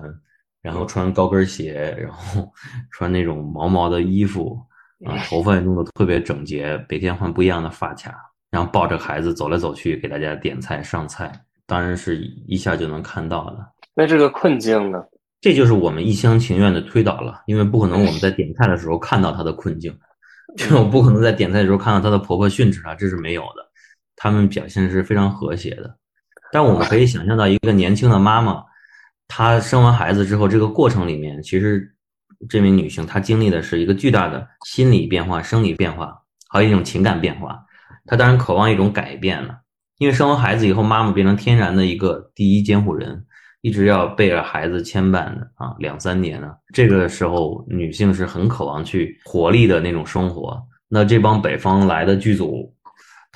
B: 然后穿高跟鞋，然后 穿那种毛毛的衣服，啊，头发也弄得特别整洁，每天换不一样的发卡，然后抱着孩子走来走去，给大家点菜上菜，当然是一下就能看到的。
A: 那这个困境呢？
B: 这就是我们一厢情愿的推导了，因为不可能我们在点菜的时候看到他的困境，这种不可能在点菜的时候看到他的婆婆训斥他，这是没有的。他们表现是非常和谐的，但我们可以想象到一个年轻的妈妈，她生完孩子之后，这个过程里面，其实这名女性她经历的是一个巨大的心理变化、生理变化，还有一种情感变化。她当然渴望一种改变了，因为生完孩子以后，妈妈变成天然的一个第一监护人，一直要背着孩子牵绊的啊，两三年呢。这个时候，女性是很渴望去活力的那种生活。那这帮北方来的剧组。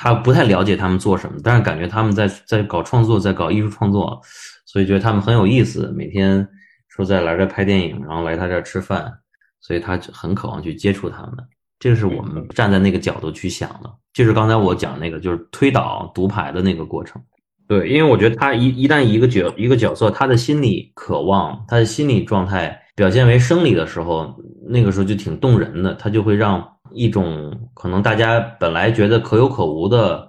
B: 他不太了解他们做什么，但是感觉他们在在搞创作，在搞艺术创作，所以觉得他们很有意思。每天说在来这拍电影，然后来他这吃饭，所以他很渴望去接触他们。这个是我们站在那个角度去想的，就是刚才我讲那个，就是推导独排的那个过程。对，因为我觉得他一一旦一个角一个角色，他的心理渴望，他的心理状态表现为生理的时候，那个时候就挺动人的，他就会让。一种可能大家本来觉得可有可无的，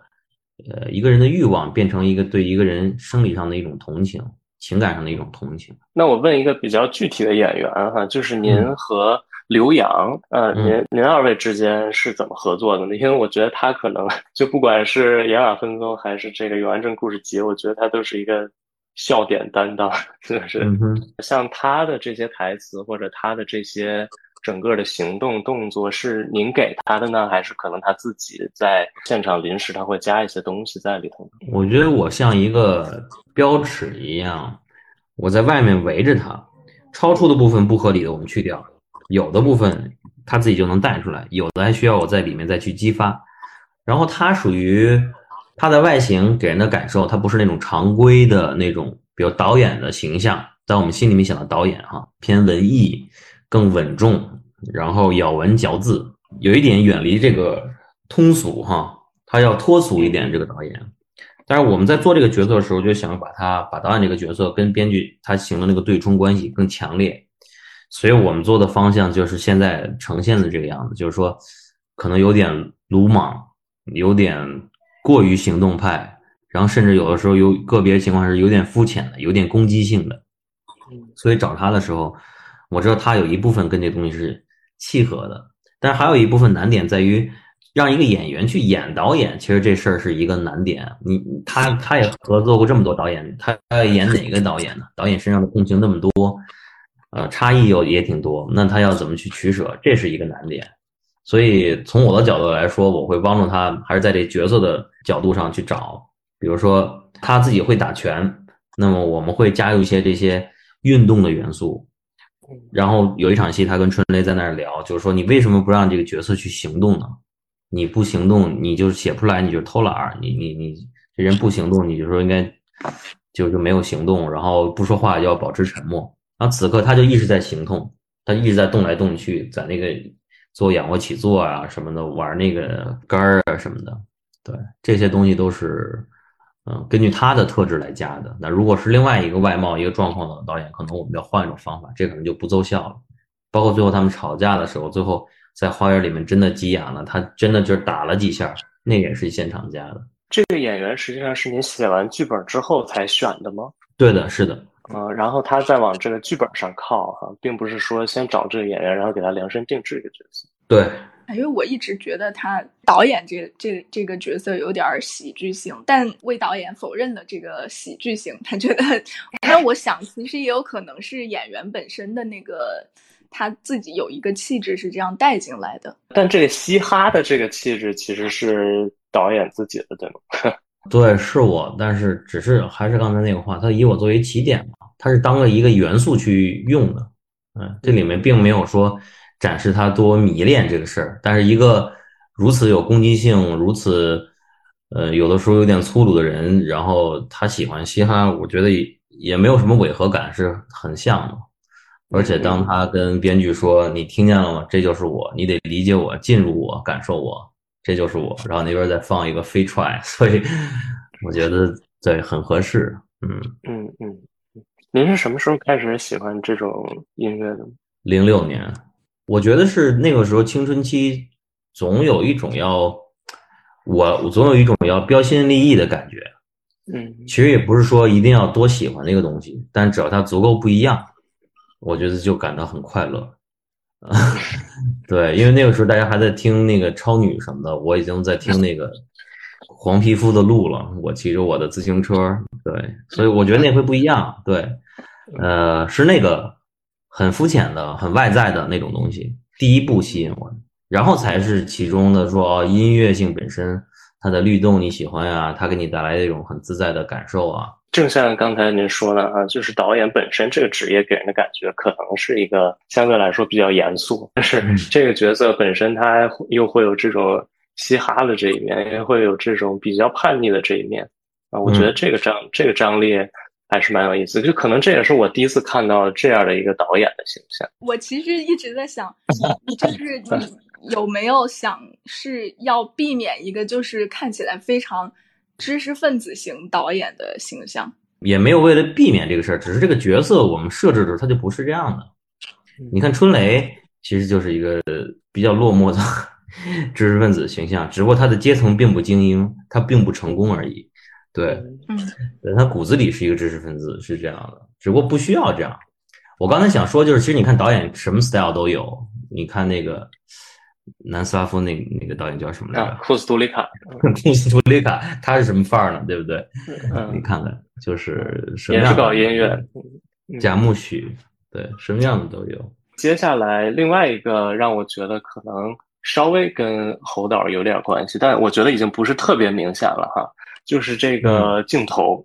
B: 呃，一个人的欲望变成一个对一个人生理上的一种同情，情感上的一种同情。
A: 那我问一个比较具体的演员哈，就是您和刘洋，呃，您您二位之间是怎么合作的呢？因为我觉得他可能 就不管是演尔分工还是这个《永安镇故事集》，我觉得他都是一个笑点担当，是不是？像他的这些台词或者他的这些。整个的行动动作是您给他的呢，还是可能他自己在现场临时他会加一些东西在里头？
B: 我觉得我像一个标尺一样，我在外面围着他，超出的部分不合理的我们去掉，有的部分他自己就能带出来，有的还需要我在里面再去激发。然后他属于他的外形给人的感受，他不是那种常规的那种，比如导演的形象，在我们心里面想到导演哈偏文艺。更稳重，然后咬文嚼字，有一点远离这个通俗哈，他要脱俗一点。这个导演，但是我们在做这个角色的时候，就想把他把导演这个角色跟编剧他形成那个对冲关系更强烈，所以我们做的方向就是现在呈现的这个样子，就是说可能有点鲁莽，有点过于行动派，然后甚至有的时候有个别情况是有点肤浅的，有点攻击性的，所以找他的时候。我知道他有一部分跟这东西是契合的，但是还有一部分难点在于让一个演员去演导演，其实这事儿是一个难点。你他他也合作过这么多导演，他要演哪个导演呢？导演身上的共情那么多，呃，差异又也挺多，那他要怎么去取舍？这是一个难点。所以从我的角度来说，我会帮助他，还是在这角色的角度上去找，比如说他自己会打拳，那么我们会加入一些这些运动的元素。然后有一场戏，他跟春雷在那儿聊，就是说你为什么不让这个角色去行动呢？你不行动，你就写不出来，你就偷懒儿。你你你这人不行动，你就说应该就就没有行动，然后不说话要保持沉默。然后此刻他就一直在行动，他一直在动来动去，在那个做仰卧起坐啊什么的，玩那个杆儿啊什么的。对，这些东西都是，嗯，根据他的特质来加的。那如果是另外一个外貌、一个状况的导演，可能我们要换一种方法，这可能就不奏效了。包括最后他们吵架的时候，最后在花园里面真的急眼了，他真的就是打了几下，那也是现场加的。
A: 这个演员实际上是你写完剧本之后才选的吗？
B: 对的，是的。
A: 嗯，然后他再往这个剧本上靠哈，并不是说先找这个演员，然后给他量身定制一个角色。
B: 对，
C: 因为我一直觉得他导演这这这个角色有点喜剧性，但魏导演否认了这个喜剧性，他觉得，那我想其实也有可能是演员本身的那个他自己有一个气质是这样带进来的。
A: 但这个嘻哈的这个气质其实是导演自己的，对吗？
B: 对，是我，但是只是还是刚才那个话，他以我作为起点嘛，他是当了一个元素去用的，嗯，这里面并没有说展示他多迷恋这个事儿，但是一个如此有攻击性、如此呃有的时候有点粗鲁的人，然后他喜欢嘻哈，我觉得也也没有什么违和感，是很像的。而且当他跟编剧说：“你听见了吗？这就是我，你得理解我，进入我，感受我。”这就是我，然后那边再放一个飞踹，所以我觉得对很合适。
A: 嗯嗯嗯，您是什么时候开始喜欢这种音乐的？
B: 零六年，我觉得是那个时候青春期，总有一种要我总有一种要标新立异的感觉。
A: 嗯，
B: 其实也不是说一定要多喜欢那个东西，但只要它足够不一样，我觉得就感到很快乐。对，因为那个时候大家还在听那个超女什么的，我已经在听那个黄皮肤的鹿了。我骑着我的自行车，对，所以我觉得那会不一样。对，呃，是那个很肤浅的、很外在的那种东西，第一步吸引我，然后才是其中的说哦，音乐性本身它的律动你喜欢呀，它给你带来的一种很自在的感受啊。
A: 正像刚才您说的啊，就是导演本身这个职业给人的感觉，可能是一个相对来说比较严肃，但是这个角色本身他又会有这种嘻哈的这一面，也会有这种比较叛逆的这一面啊。我觉得这个张这个张力还是蛮有意思，就可能这也是我第一次看到这样的一个导演的形象。
C: 我其实一直在想，就是 你有没有想是要避免一个就是看起来非常。知识分子型导演的形象，
B: 也没有为了避免这个事儿，只是这个角色我们设置的时候他就不是这样的。你看春雷其实就是一个比较落寞的 知识分子形象，只不过他的阶层并不精英，他并不成功而已。对，
C: 嗯，
B: 他骨子里是一个知识分子，是这样的，只不过不需要这样。我刚才想说就是，其实你看导演什么 style 都有，你看那个。南斯拉夫那那个导演叫什么来着？
A: 库斯图里卡。
B: 库斯图里卡，他是什么范儿呢？对不对？你看看，就是什么样？
A: 也是搞音乐。
B: 贾木许，对，什么样的都有。
A: 接下来另外一个让我觉得可能稍微跟侯导有点关系，但我觉得已经不是特别明显了哈，就是这个镜头，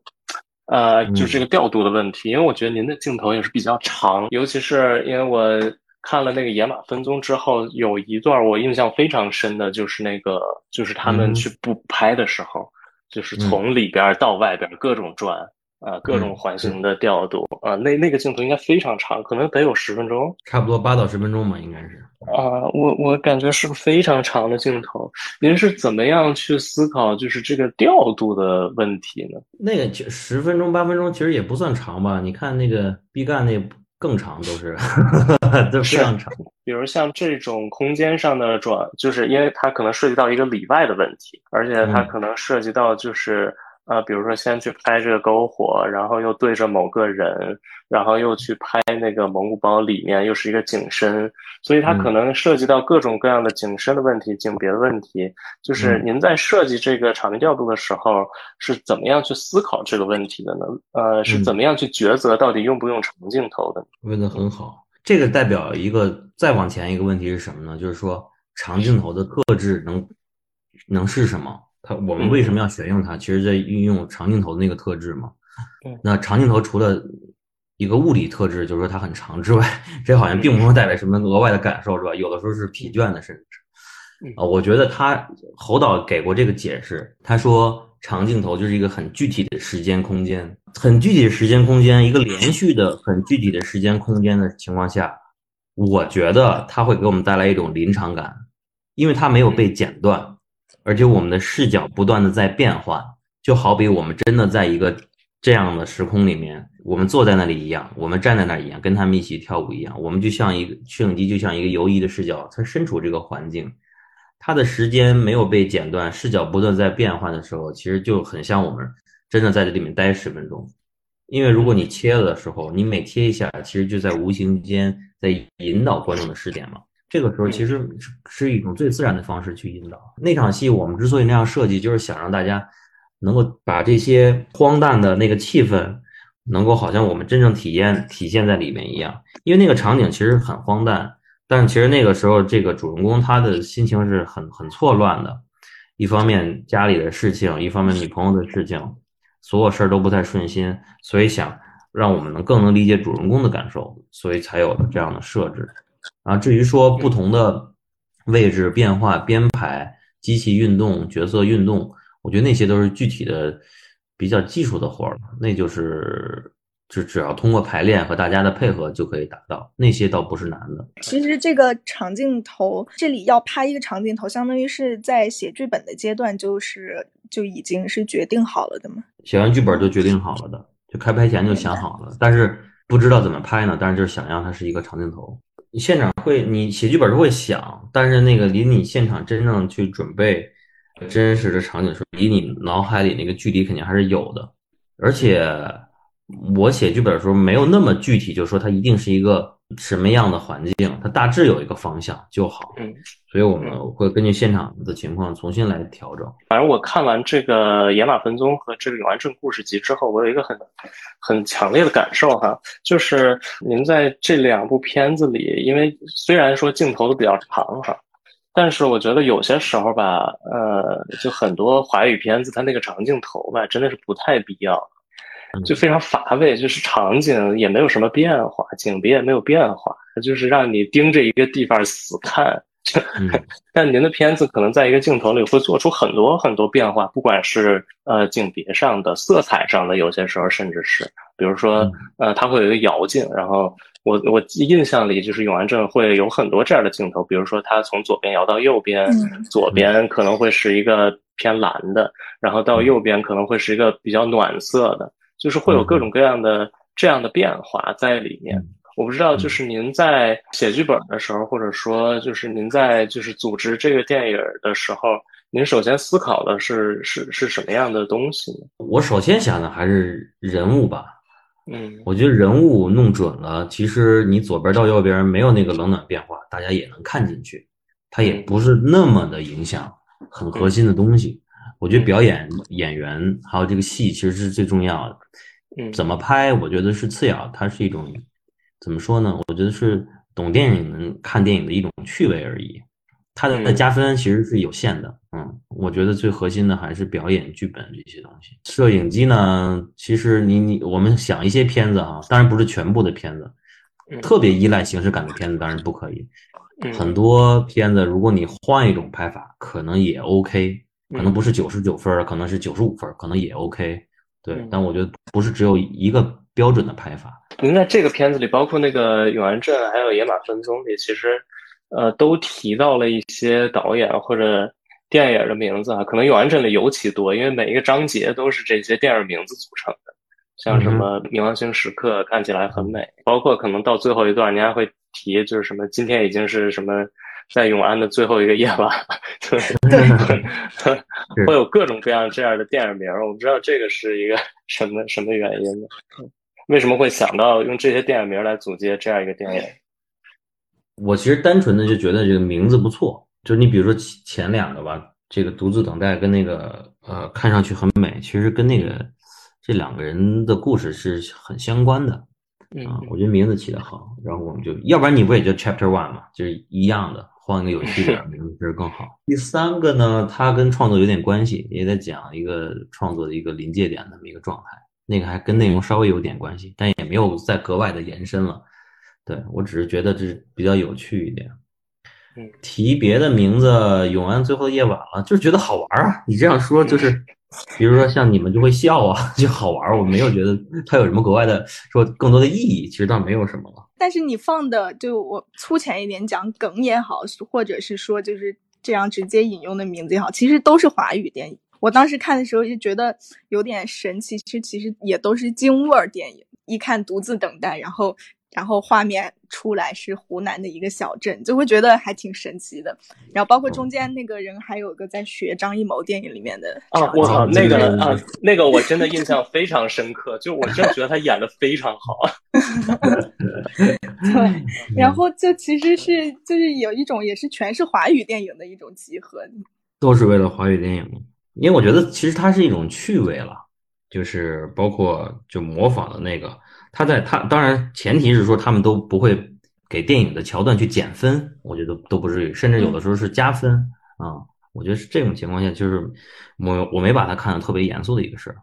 A: 呃，就是这个调度的问题。因为我觉得您的镜头也是比较长，尤其是因为我。看了那个《野马分鬃》之后，有一段我印象非常深的，就是那个，就是他们去补拍的时候，就是从里边到外边各种转，啊，各种环形的调度，啊，那那个镜头应该非常长，可能得有十分钟，
B: 差不多八到十分钟吧，应该是。
A: 啊，我我感觉是非常长的镜头。您是怎么样去思考就是这个调度的问题呢？
B: 那个十分钟八分钟其实也不算长吧？你看那个毕赣那。更长都是，都非常长。
A: 比如像这种空间上的转，就是因为它可能涉及到一个里外的问题，而且它可能涉及到就是。啊，比如说先去拍这个篝火，然后又对着某个人，然后又去拍那个蒙古包里面又是一个景深，所以它可能涉及到各种各样的景深的问题、景别的问题。就是您在设计这个场面调度的时候，是怎么样去思考这个问题的呢？呃，是怎么样去抉择到底用不用长镜头的？
B: 问的很好，这个代表一个再往前一个问题是什么呢？就是说长镜头的特质能能是什么？它我们为什么要选用它？其实在运用长镜头的那个特质嘛。对那长镜头除了一个物理特质，就是说它很长之外，这好像并不能带来什么额外的感受，是吧？有的时候是疲倦的，甚至是啊。我觉得他侯导给过这个解释，他说长镜头就是一个很具体的时间空间，很具体的时间空间，一个连续的很具体的时间空间的情况下，我觉得它会给我们带来一种临场感，因为它没有被剪断。而且我们的视角不断的在变化，就好比我们真的在一个这样的时空里面，我们坐在那里一样，我们站在那儿一样，跟他们一起跳舞一样，我们就像一个摄影机，就像一个游移的视角，它身处这个环境，它的时间没有被剪断，视角不断在变换的时候，其实就很像我们真的在这里面待十分钟。因为如果你切了的时候，你每切一下，其实就在无形间在引导观众的视点嘛。这个时候其实是是一种最自然的方式去引导。那场戏我们之所以那样设计，就是想让大家能够把这些荒诞的那个气氛，能够好像我们真正体验体现在里面一样。因为那个场景其实很荒诞，但其实那个时候这个主人公他的心情是很很错乱的。一方面家里的事情，一方面女朋友的事情。所有事儿都不太顺心，所以想让我们能更能理解主人公的感受，所以才有了这样的设置。啊，至于说不同的位置变化、编排、机器运动、角色运动，我觉得那些都是具体的、比较技术的活儿，那就是就只要通过排练和大家的配合就可以达到，那些倒不是难的。
D: 其实这个长镜头，这里要拍一个长镜头，相当于是在写剧本的阶段，就是就已经是决定好了的嘛。
B: 写完剧本就决定好了的，就开拍前就想好了，但是不知道怎么拍呢。但是就是想让它是一个长镜头。现场会，你写剧本是会想，但是那个离你现场真正去准备真实的场景时，离你脑海里那个距离肯定还是有的。而且我写剧本的时候没有那么具体，就是说它一定是一个。什么样的环境，它大致有一个方向就好。
A: 嗯，
B: 所以我们会根据现场的情况重新来调整。
A: 反正我看完这个《野马分鬃》和这个《永安镇故事集》之后，我有一个很很强烈的感受哈，就是您在这两部片子里，因为虽然说镜头都比较长哈，但是我觉得有些时候吧，呃，就很多华语片子它那个长镜头吧，真的是不太必要。就非常乏味，就是场景也没有什么变化，景别也没有变化，就是让你盯着一个地方死看。但您的片子可能在一个镜头里会做出很多很多变化，不管是呃景别上的、色彩上的，有些时候甚至是，比如说呃，它会有一个摇镜，然后我我印象里就是永安镇会有很多这样的镜头，比如说它从左边摇到右边，左边可能会是一个偏蓝的，然后到右边可能会是一个比较暖色的。就是会有各种各样的这样的变化在里面，我不知道，就是您在写剧本的时候，或者说就是您在就是组织这个电影的时候，您首先思考的是是是什么样的东西呢？
B: 我首先想的还是人物吧，
A: 嗯，
B: 我觉得人物弄准了，其实你左边到右边没有那个冷暖变化，大家也能看进去，它也不是那么的影响很核心的东西。我觉得表演演员还有这个戏其实是最重要的，
A: 嗯，
B: 怎么拍我觉得是次要，它是一种怎么说呢？我觉得是懂电影人看电影的一种趣味而已，它的加分其实是有限的。嗯，我觉得最核心的还是表演、剧本这些东西。摄影机呢，其实你你我们想一些片子啊，当然不是全部的片子，特别依赖形式感的片子当然不可以。很多片子如果你换一种拍法，可能也 OK。可能不是九十九分，可能是九十五分，可能也 OK。对，但我觉得不是只有一个标准的拍法。
A: 您在这个片子里，包括那个永安镇，还有野马分鬃里，其实呃都提到了一些导演或者电影的名字啊。可能永安镇里尤其多，因为每一个章节都是这些电影名字组成的。像什么冥王星时刻看起来很美，包括可能到最后一段，您还会提就是什么今天已经是什么。在永安的最后一个夜晚，对对，会有各种各样这样的电影名我不知道这个是一个什么什么原因呢？为什么会想到用这些电影名来组接这样一个电影？
B: 我其实单纯的就觉得这个名字不错，就是你比如说前两个吧，这个独自等待跟那个呃看上去很美，其实跟那个这两个人的故事是很相关的。啊，我觉得名字起得好，然后我们就要不然你不也就 Chapter One 嘛，就是一样的。换个有趣点名字其实更好。第三个呢，它跟创作有点关系，也在讲一个创作的一个临界点那么一个状态。那个还跟内容稍微有点关系，但也没有再格外的延伸了。对我只是觉得这是比较有趣一点。
A: 嗯，
B: 提别的名字，《永安最后的夜晚》了，就是觉得好玩啊。你这样说就是，比如说像你们就会笑啊，就好玩。我没有觉得它有什么格外的说更多的意义，其实倒没有什么了。
D: 但是你放的，就我粗浅一点讲，梗也好，或者是说就是这样直接引用的名字也好，其实都是华语电影。我当时看的时候就觉得有点神奇，其实其实也都是京味儿电影。一看独自等待，然后。然后画面出来是湖南的一个小镇，就会觉得还挺神奇的。然后包括中间那个人还有个在学张艺谋电影里面的
A: 啊，我靠，那个啊，那个我真的印象非常深刻，就我真的觉得他演的非常好。
D: 对，然后就其实是就是有一种也是全是华语电影的一种集合，
B: 都是为了华语电影，因为我觉得其实它是一种趣味了，就是包括就模仿的那个。他在他当然前提是说他们都不会给电影的桥段去减分，我觉得都不至于，甚至有的时候是加分啊。我觉得是这种情况下，就是我我没把它看的特别严肃的一个事儿。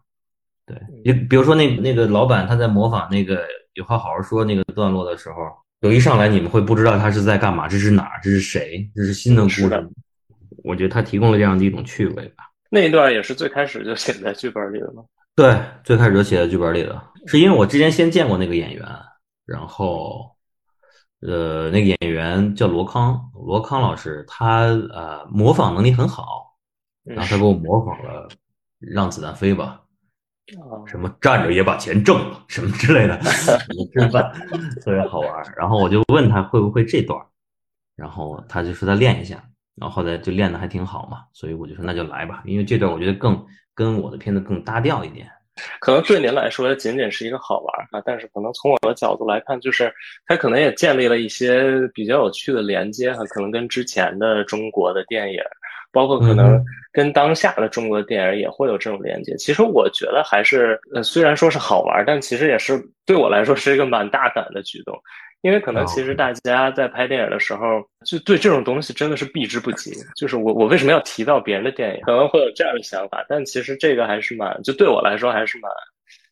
B: 对，你比如说那那个老板他在模仿那个有话好好说那个段落的时候，有一上来你们会不知道他是在干嘛，这是哪儿，这是谁，这是新的故事。我觉得他提供了这样的一种趣味吧。
A: 那一段也是最开始就写在剧本里的吗？
B: 对，最开始就写在剧本里的。是因为我之前先见过那个演员，然后，呃，那个演员叫罗康，罗康老师，他呃模仿能力很好，然后他给我模仿了《让子弹飞》吧，什么站着也把钱挣了，什么之类的，真饭，特别好玩。然后我就问他会不会这段，然后他就说他练一下，然后后来就练的还挺好嘛，所以我就说那就来吧，因为这段我觉得更跟我的片子更搭调一点。
A: 可能对您来说仅仅是一个好玩啊，但是可能从我的角度来看，就是它可能也建立了一些比较有趣的连接哈，可能跟之前的中国的电影，包括可能跟当下的中国电影也会有这种连接。其实我觉得还是，呃，虽然说是好玩，但其实也是对我来说是一个蛮大胆的举动。因为可能其实大家在拍电影的时候，就对这种东西真的是避之不及。就是我我为什么要提到别人的电影，可能会有这样的想法，但其实这个还是蛮，就对我来说还是蛮，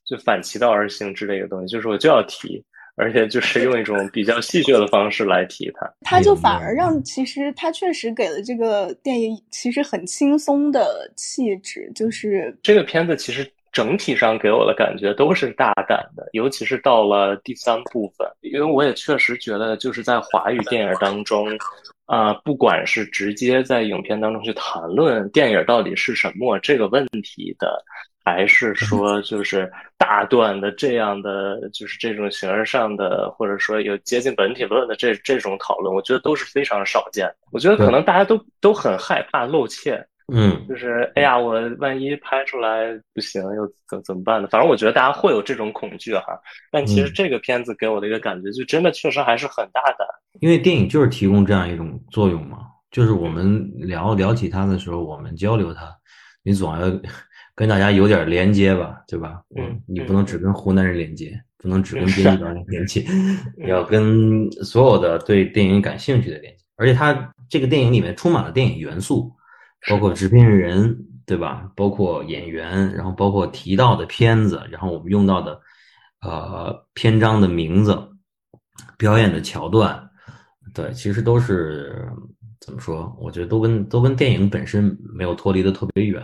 A: 就反其道而行之的一个东西。就是我就要提，而且就是用一种比较戏谑的方式来提它。
D: 它就反而让其实它确实给了这个电影其实很轻松的气质，就是
A: 这个片子其实。整体上给我的感觉都是大胆的，尤其是到了第三部分，因为我也确实觉得，就是在华语电影当中，啊，不管是直接在影片当中去谈论电影到底是什么这个问题的，还是说就是大段的这样的，就是这种形而上的，或者说有接近本体论的这这种讨论，我觉得都是非常少见。我觉得可能大家都都很害怕露怯。
B: 嗯，
A: 就是哎呀，我万一拍出来不行，又怎怎么办呢？反正我觉得大家会有这种恐惧哈。但其实这个片子给我的一个感觉，就真的确实还是很大胆。
B: 因为电影就是提供这样一种作用嘛，就是我们聊聊起它的时候，我们交流它，你总要 跟大家有点连接吧，对吧？
A: 嗯，
B: 你不能只跟湖南人连接，不能只跟编剧导演连接，要跟所有的对电影感兴趣的连接。而且它这个电影里面充满了电影元素。包括制片人，对吧？包括演员，然后包括提到的片子，然后我们用到的，呃，篇章的名字，表演的桥段，对，其实都是怎么说？我觉得都跟都跟电影本身没有脱离的特别远，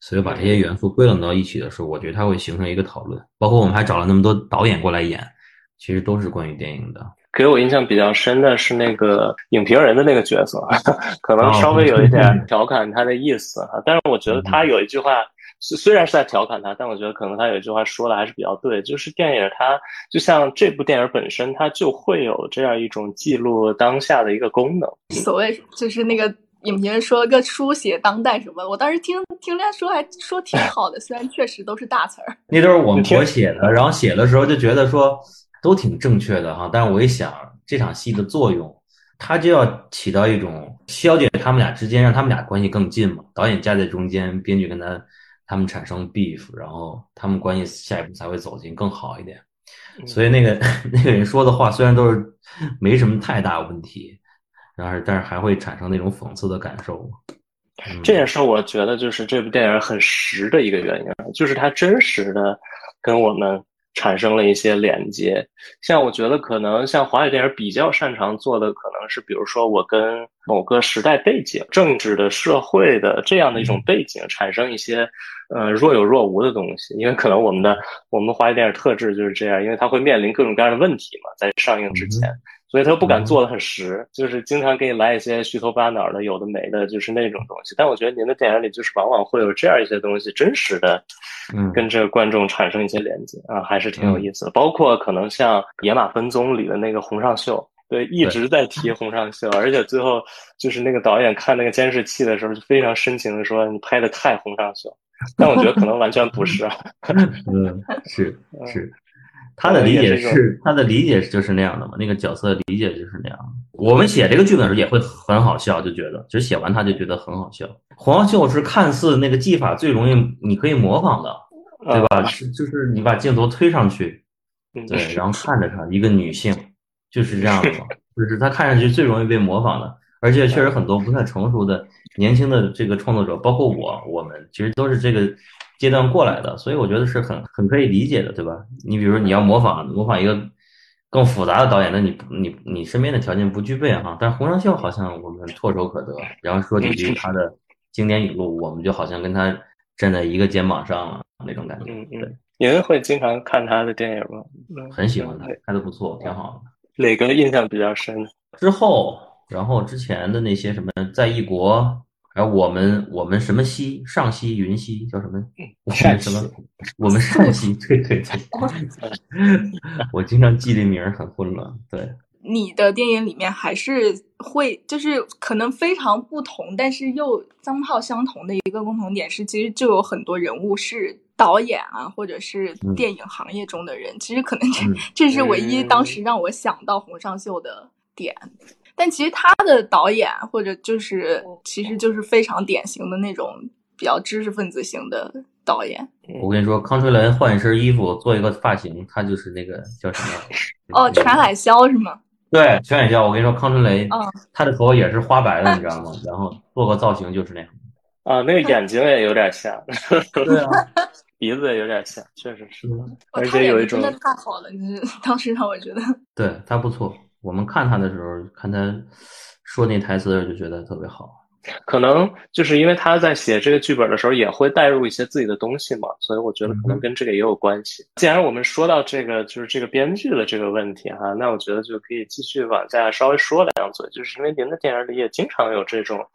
B: 所以把这些元素归拢到一起的时候，我觉得它会形成一个讨论。包括我们还找了那么多导演过来演，其实都是关于电影的。
A: 给我印象比较深的是那个影评人的那个角色，可能稍微有一点调侃他的意思哈。但是我觉得他有一句话，虽虽然是在调侃他，但我觉得可能他有一句话说的还是比较对，就是电影它就像这部电影本身，它就会有这样一种记录当下的一个功能。
C: 所谓就是那个影评人说个书写当代什么，我当时听听他说还说挺好的，虽然确实都是大词儿。
B: 那都是我们我写的，然后写的时候就觉得说。都挺正确的哈，但是我一想这场戏的作用，它就要起到一种消解他们俩之间，让他们俩关系更近嘛。导演夹在中间，编剧跟他他们产生 beef，然后他们关系下一步才会走进更好一点。所以那个 那个人说的话虽然都是没什么太大问题，然后但是还会产生那种讽刺的感受。
A: 这也是我觉得就是这部电影很实的一个原因，就是它真实的跟我们。产生了一些连接，像我觉得可能像华语电影比较擅长做的，可能是比如说我跟某个时代背景、政治的、社会的这样的一种背景产生一些呃若有若无的东西，因为可能我们的我们华语电影特质就是这样，因为它会面临各种各样的问题嘛，在上映之前。所以他又不敢做的很实，就是经常给你来一些虚头巴脑的、有的没的，就是那种东西。但我觉得您的电影里就是往往会有这样一些东西，真实的，
B: 嗯
A: 跟这个观众产生一些连接啊，还是挺有意思的。包括可能像《野马分鬃》里的那个洪尚秀。对，一直在提洪尚秀，而且最后就是那个导演看那个监视器的时候，就非常深情的说：“你拍的太洪尚秀。”但我觉得可能完全不是。
B: 嗯，是是，他的理解是他的理解就是那样的嘛，那个角色理解就是那样。我们写这个剧本的时候也会很好笑，就觉得，其实写完他就觉得很好笑。黄秀是看似那个技法最容易你可以模仿的，对吧？是就是你把镜头推上去，对，然后看着她，一个女性。就是这样的嘛，就是他看上去最容易被模仿的，而且确实很多不太成熟的年轻的这个创作者，包括我，我们其实都是这个阶段过来的，所以我觉得是很很可以理解的，对吧？你比如说你要模仿模仿一个更复杂的导演，那你你你身边的条件不具备哈。但是洪尚秀好像我们唾手可得，然后说几句他的经典语录，我们就好像跟他站在一个肩膀上了那种感觉。
A: 嗯嗯，您会经常看他的电影吗？
B: 很喜欢他，拍的不错，挺好的。
A: 哪个印象比较深？
B: 之后，然后之前的那些什么在异国，然后我们我们什么西上西云西叫什么？我们什么？我们 上西？对对对，我经常记这名儿很混乱。对，
D: 你的电影里面还是会就是可能非常不同，但是又脏炮相同的一个共同点是，其实就有很多人物是。导演啊，或者是电影行业中的人，其实可能这这是唯一当时让我想到洪尚秀的点。但其实他的导演或者就是其实就是非常典型的那种比较知识分子型的导演。
B: 我跟你说，康春雷换一身衣服，做一个发型，他就是那个叫什么？
D: 哦，全海啸是吗？
B: 对，全海啸。我跟你说，康春雷，他的头也是花白的，你知道吗？然后做个造型就是那样。
A: 啊，那个眼睛也有点像。
B: 对啊。
A: 鼻子也有点像，确实是，而
D: 且
A: 有一种
D: 真的太好了，就是当时让我觉得，
B: 对他不错。我们看他的时候，看他说那台词的时候，就觉得特别好。
A: 可能就是因为他在写这个剧本的时候，也会带入一些自己的东西嘛，所以我觉得可能跟这个也有关系。既然我们说到这个，就是这个编剧的这个问题哈，那我觉得就可以继续往下稍微说两嘴，就是因为您的电影里也经常有这种。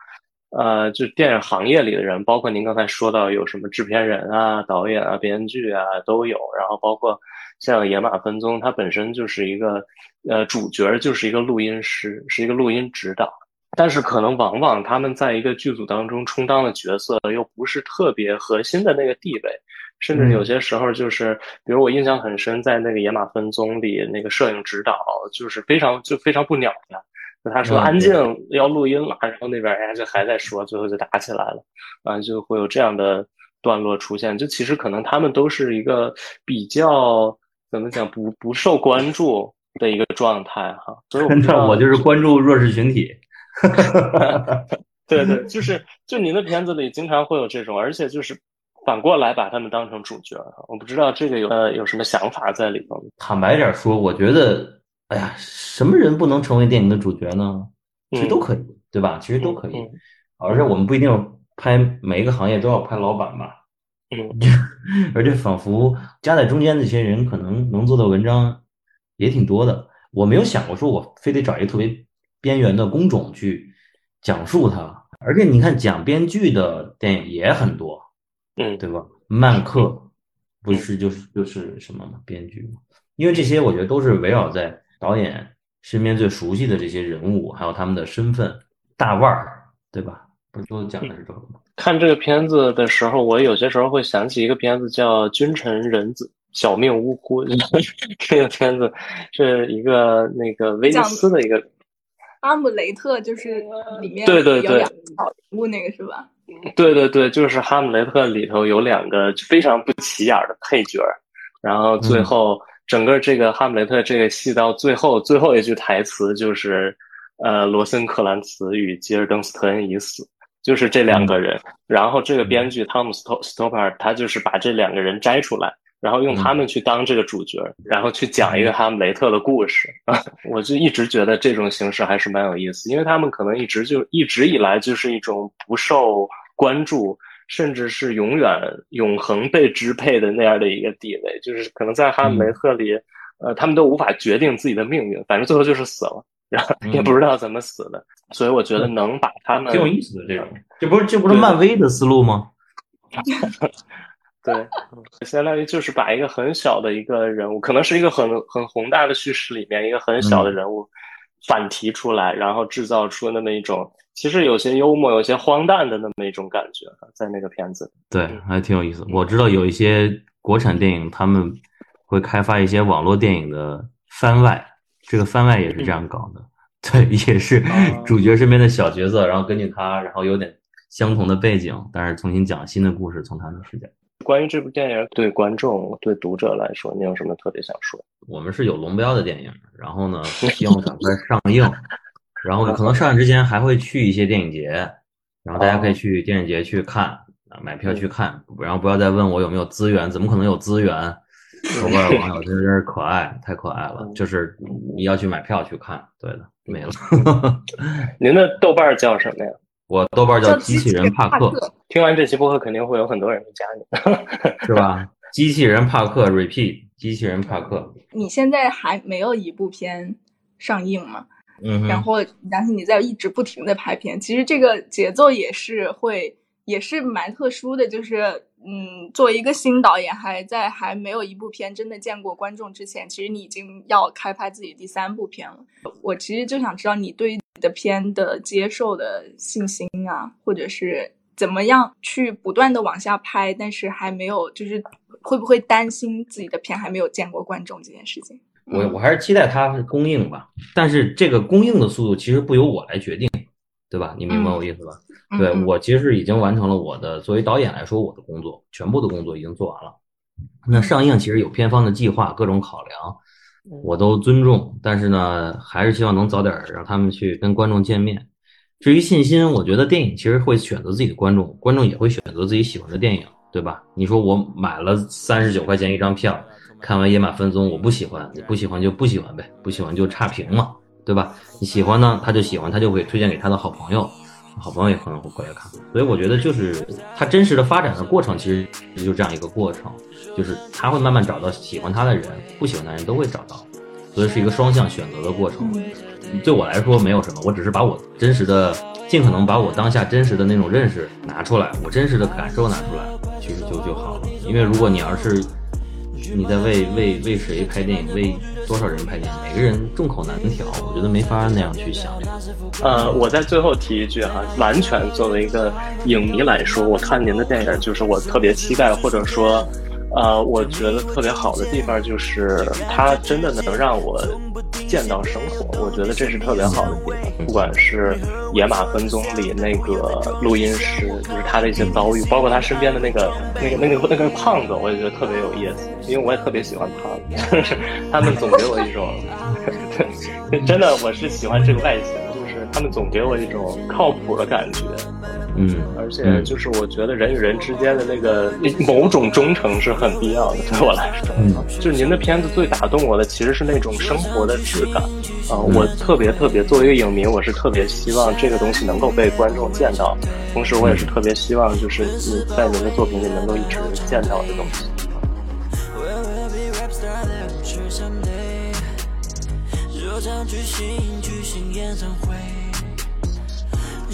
A: 呃，就电影行业里的人，包括您刚才说到有什么制片人啊、导演啊、编剧啊都有，然后包括像《野马分鬃》，它本身就是一个呃主角，就是一个录音师，是一个录音指导，但是可能往往他们在一个剧组当中充当的角色又不是特别核心的那个地位，甚至有些时候就是，比如我印象很深，在那个《野马分鬃》里，那个摄影指导就是非常就非常不鸟他。就他说安静要录音了，然后那边人家就还在说，最后就打起来了，啊就会有这样的段落出现。就其实可能他们都是一个比较怎么讲不不受关注的一个状态哈。所以
B: 我我就是关注弱势群体。
A: 对对，就是就您的片子里经常会有这种，而且就是反过来把他们当成主角。我不知道这个有呃有什么想法在里头。
B: 坦白点说，我觉得。哎呀，什么人不能成为电影的主角呢？其实都可以，对吧？其实都可以，而且我们不一定要拍每一个行业都要拍老板吧？
A: 嗯，
B: 而且仿佛夹在中间那些人，可能能做的文章也挺多的。我没有想过说我非得找一个特别边缘的工种去讲述它。而且你看，讲编剧的电影也很多，
A: 嗯，
B: 对吧？曼克不是就是就是什么嘛，编剧嘛？因为这些我觉得都是围绕在。导演身边最熟悉的这些人物，还有他们的身份，大腕儿，对吧？不是都讲的是这个？
A: 看这个片子的时候，我有些时候会想起一个片子，叫《君臣仁子，小命呜呼》。这个片子是一个那个威尼斯的一个
D: 阿姆雷特，就是里面
A: 对对对，
D: 好人物那个是吧？
A: 对对对，就是哈姆雷特里头有两个非常不起眼的配角，然后最后。整个这个哈姆雷特这个戏到最后最后一句台词就是，呃，罗森克兰茨与吉尔登斯特恩已死，就是这两个人。然后这个编剧汤姆斯托斯托帕尔他就是把这两个人摘出来，然后用他们去当这个主角，然后去讲一个哈姆雷特的故事。我就一直觉得这种形式还是蛮有意思，因为他们可能一直就一直以来就是一种不受关注。甚至是永远永恒被支配的那样的一个地位，就是可能在哈姆雷特里，呃，他们都无法决定自己的命运，反正最后就是死了，然后也不知道怎么死的。所以我觉得能把他们
B: 挺有意思的这种，这不是这不是漫威的思路吗？
A: 对，相当于就是把一个很小的一个人物，可能是一个很很宏大的叙事里面一个很小的人物反提出来，然后制造出那么一种其实有些幽默、有些荒诞的那么一种感觉，在那个片子。
B: 对，还挺有意思。我知道有一些国产电影，他们会开发一些网络电影的番外，这个番外也是这样搞的。对，也是 主角身边的小角色，然后根据他，然后有点相同的背景，但是重新讲新的故事，从他的视角。
A: 关于这部电影，对观众、对读者来说，你有什么特别想说？
B: 我们是有龙标的电影，然后呢，希望赶快上映，然后可能上映之前还会去一些电影节，然后大家可以去电影节去看啊，买票去看，然后不要再问我有没有资源，怎么可能有资源？豆瓣网友真是可爱，太可爱了，就是你要去买票去看，对的，没了。
A: 您的豆瓣叫什么呀？
B: 我豆瓣叫机器人帕克。
A: 听完这期播客，肯定会有很多人加
B: 你，是吧？机器人帕克 repeat，机器人帕克。
C: 你现在还没有一部片上映吗？
B: 嗯。
C: 然后，相信你在一直不停的拍片，其实这个节奏也是会，也是蛮特殊的。就是，嗯，作为一个新导演，还在还没有一部片真的见过观众之前，其实你已经要开拍自己第三部片了。我其实就想知道你对你。的片的接受的信心啊，或者是怎么样去不断的往下拍，但是还没有，就是会不会担心自己的片还没有见过观众这件事情？
B: 我我还是期待它供应吧，但是这个供应的速度其实不由我来决定，对吧？你明白我意思吧？对我其实已经完成了我的作为导演来说我的工作，全部的工作已经做完了。那上映其实有片方的计划，各种考量。我都尊重，但是呢，还是希望能早点让他们去跟观众见面。至于信心，我觉得电影其实会选择自己的观众，观众也会选择自己喜欢的电影，对吧？你说我买了三十九块钱一张票，看完《野马分鬃》，我不喜欢，你不喜欢就不喜欢呗，不喜欢就差评嘛，对吧？你喜欢呢，他就喜欢，他就会推荐给他的好朋友。好朋友也可能会过来看，所以我觉得就是他真实的发展的过程，其实也就这样一个过程，就是他会慢慢找到喜欢他的人，不喜欢的人都会找到，所以是一个双向选择的过程。对我来说没有什么，我只是把我真实的，尽可能把我当下真实的那种认识拿出来，我真实的感受拿出来，其实就就好了。因为如果你要是你在为为为谁拍电影，为多少人拍电影，每个人众口难调，我觉得没法那样去想。
A: 呃，我在最后提一句哈，完全作为一个影迷来说，我看您的电影就是我特别期待，或者说。呃，我觉得特别好的地方就是它真的能让我见到生活，我觉得这是特别好的地方。不管是《野马分鬃》里那个录音师，就是他的一些遭遇，包括他身边的那个、那个、那个、那个胖子，我也觉得特别有意思，因为我也特别喜欢胖子。就是他们总给我一种，真的，我是喜欢这个外形，他们总给我一种靠谱的感觉。
B: 嗯，
A: 而且就是我觉得人与人之间的那个某种忠诚是很必要的，对我来说，
B: 嗯，
A: 就是您的片子最打动我的其实是那种生活的质感，啊，我特别特别作为一个影迷，我是特别希望这个东西能够被观众见到，同时我也是特别希望就是你在您的作品里能够一直见到的东西。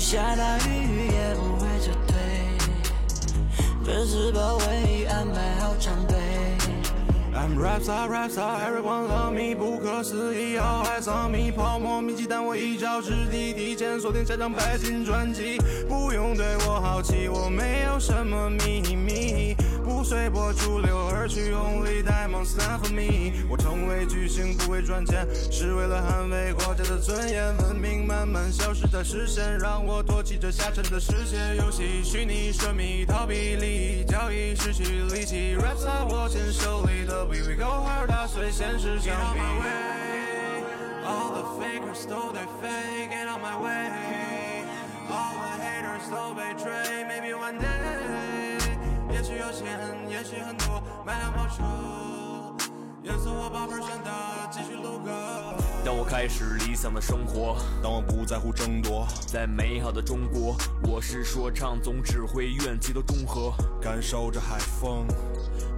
A: 下大雨也不会撤退，粉丝包围，安排好长队。I'm rap star rap star，everyone love me，不可思议，要爱上 me，泡沫密集，但我一招制敌，提前锁定下张白金专辑。不用对我好奇，我没有什么秘密。随波逐流而去，Only diamonds stand for me。我成为巨星不为赚钱，是为了捍卫国家的尊严。文明慢慢消失在视线，让我唾弃这下沉的世界。游戏虚拟神秘，逃避利益交易，失去力气。Rap 在我牵手里的 We We Go Hard，打碎现实墙壁。All the fakers 都得 fake get on my way，All the haters 都被追，Maybe one day。也许有钱，也许很多，买辆跑车，
E: 颜色我把本选的继续录歌。
F: 当我开始理想的生活，
E: 当我不在乎争夺，
F: 在美好的中国，我是说唱总指挥院气都中和，
E: 感受着海风，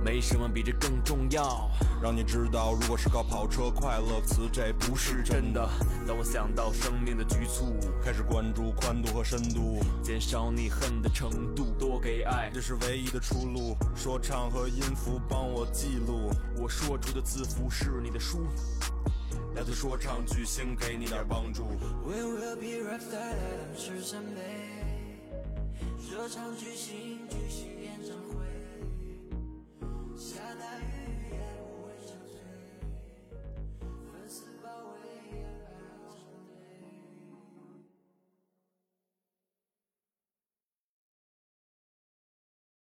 F: 没什么比这更重要。
E: 让你知道，如果是靠跑车快乐，词这不是真的。
F: 当我想到生命的局促，
E: 开始关注宽度和深度，
F: 减少你恨的程度，多给爱，
E: 这是唯一的出路。说唱和音符帮我记录，
F: 我说出的字符是你的书。
E: 来自说唱巨星，给你点帮助。
G: We will be rockstar，是审美。说唱巨星，巨星。Shall I?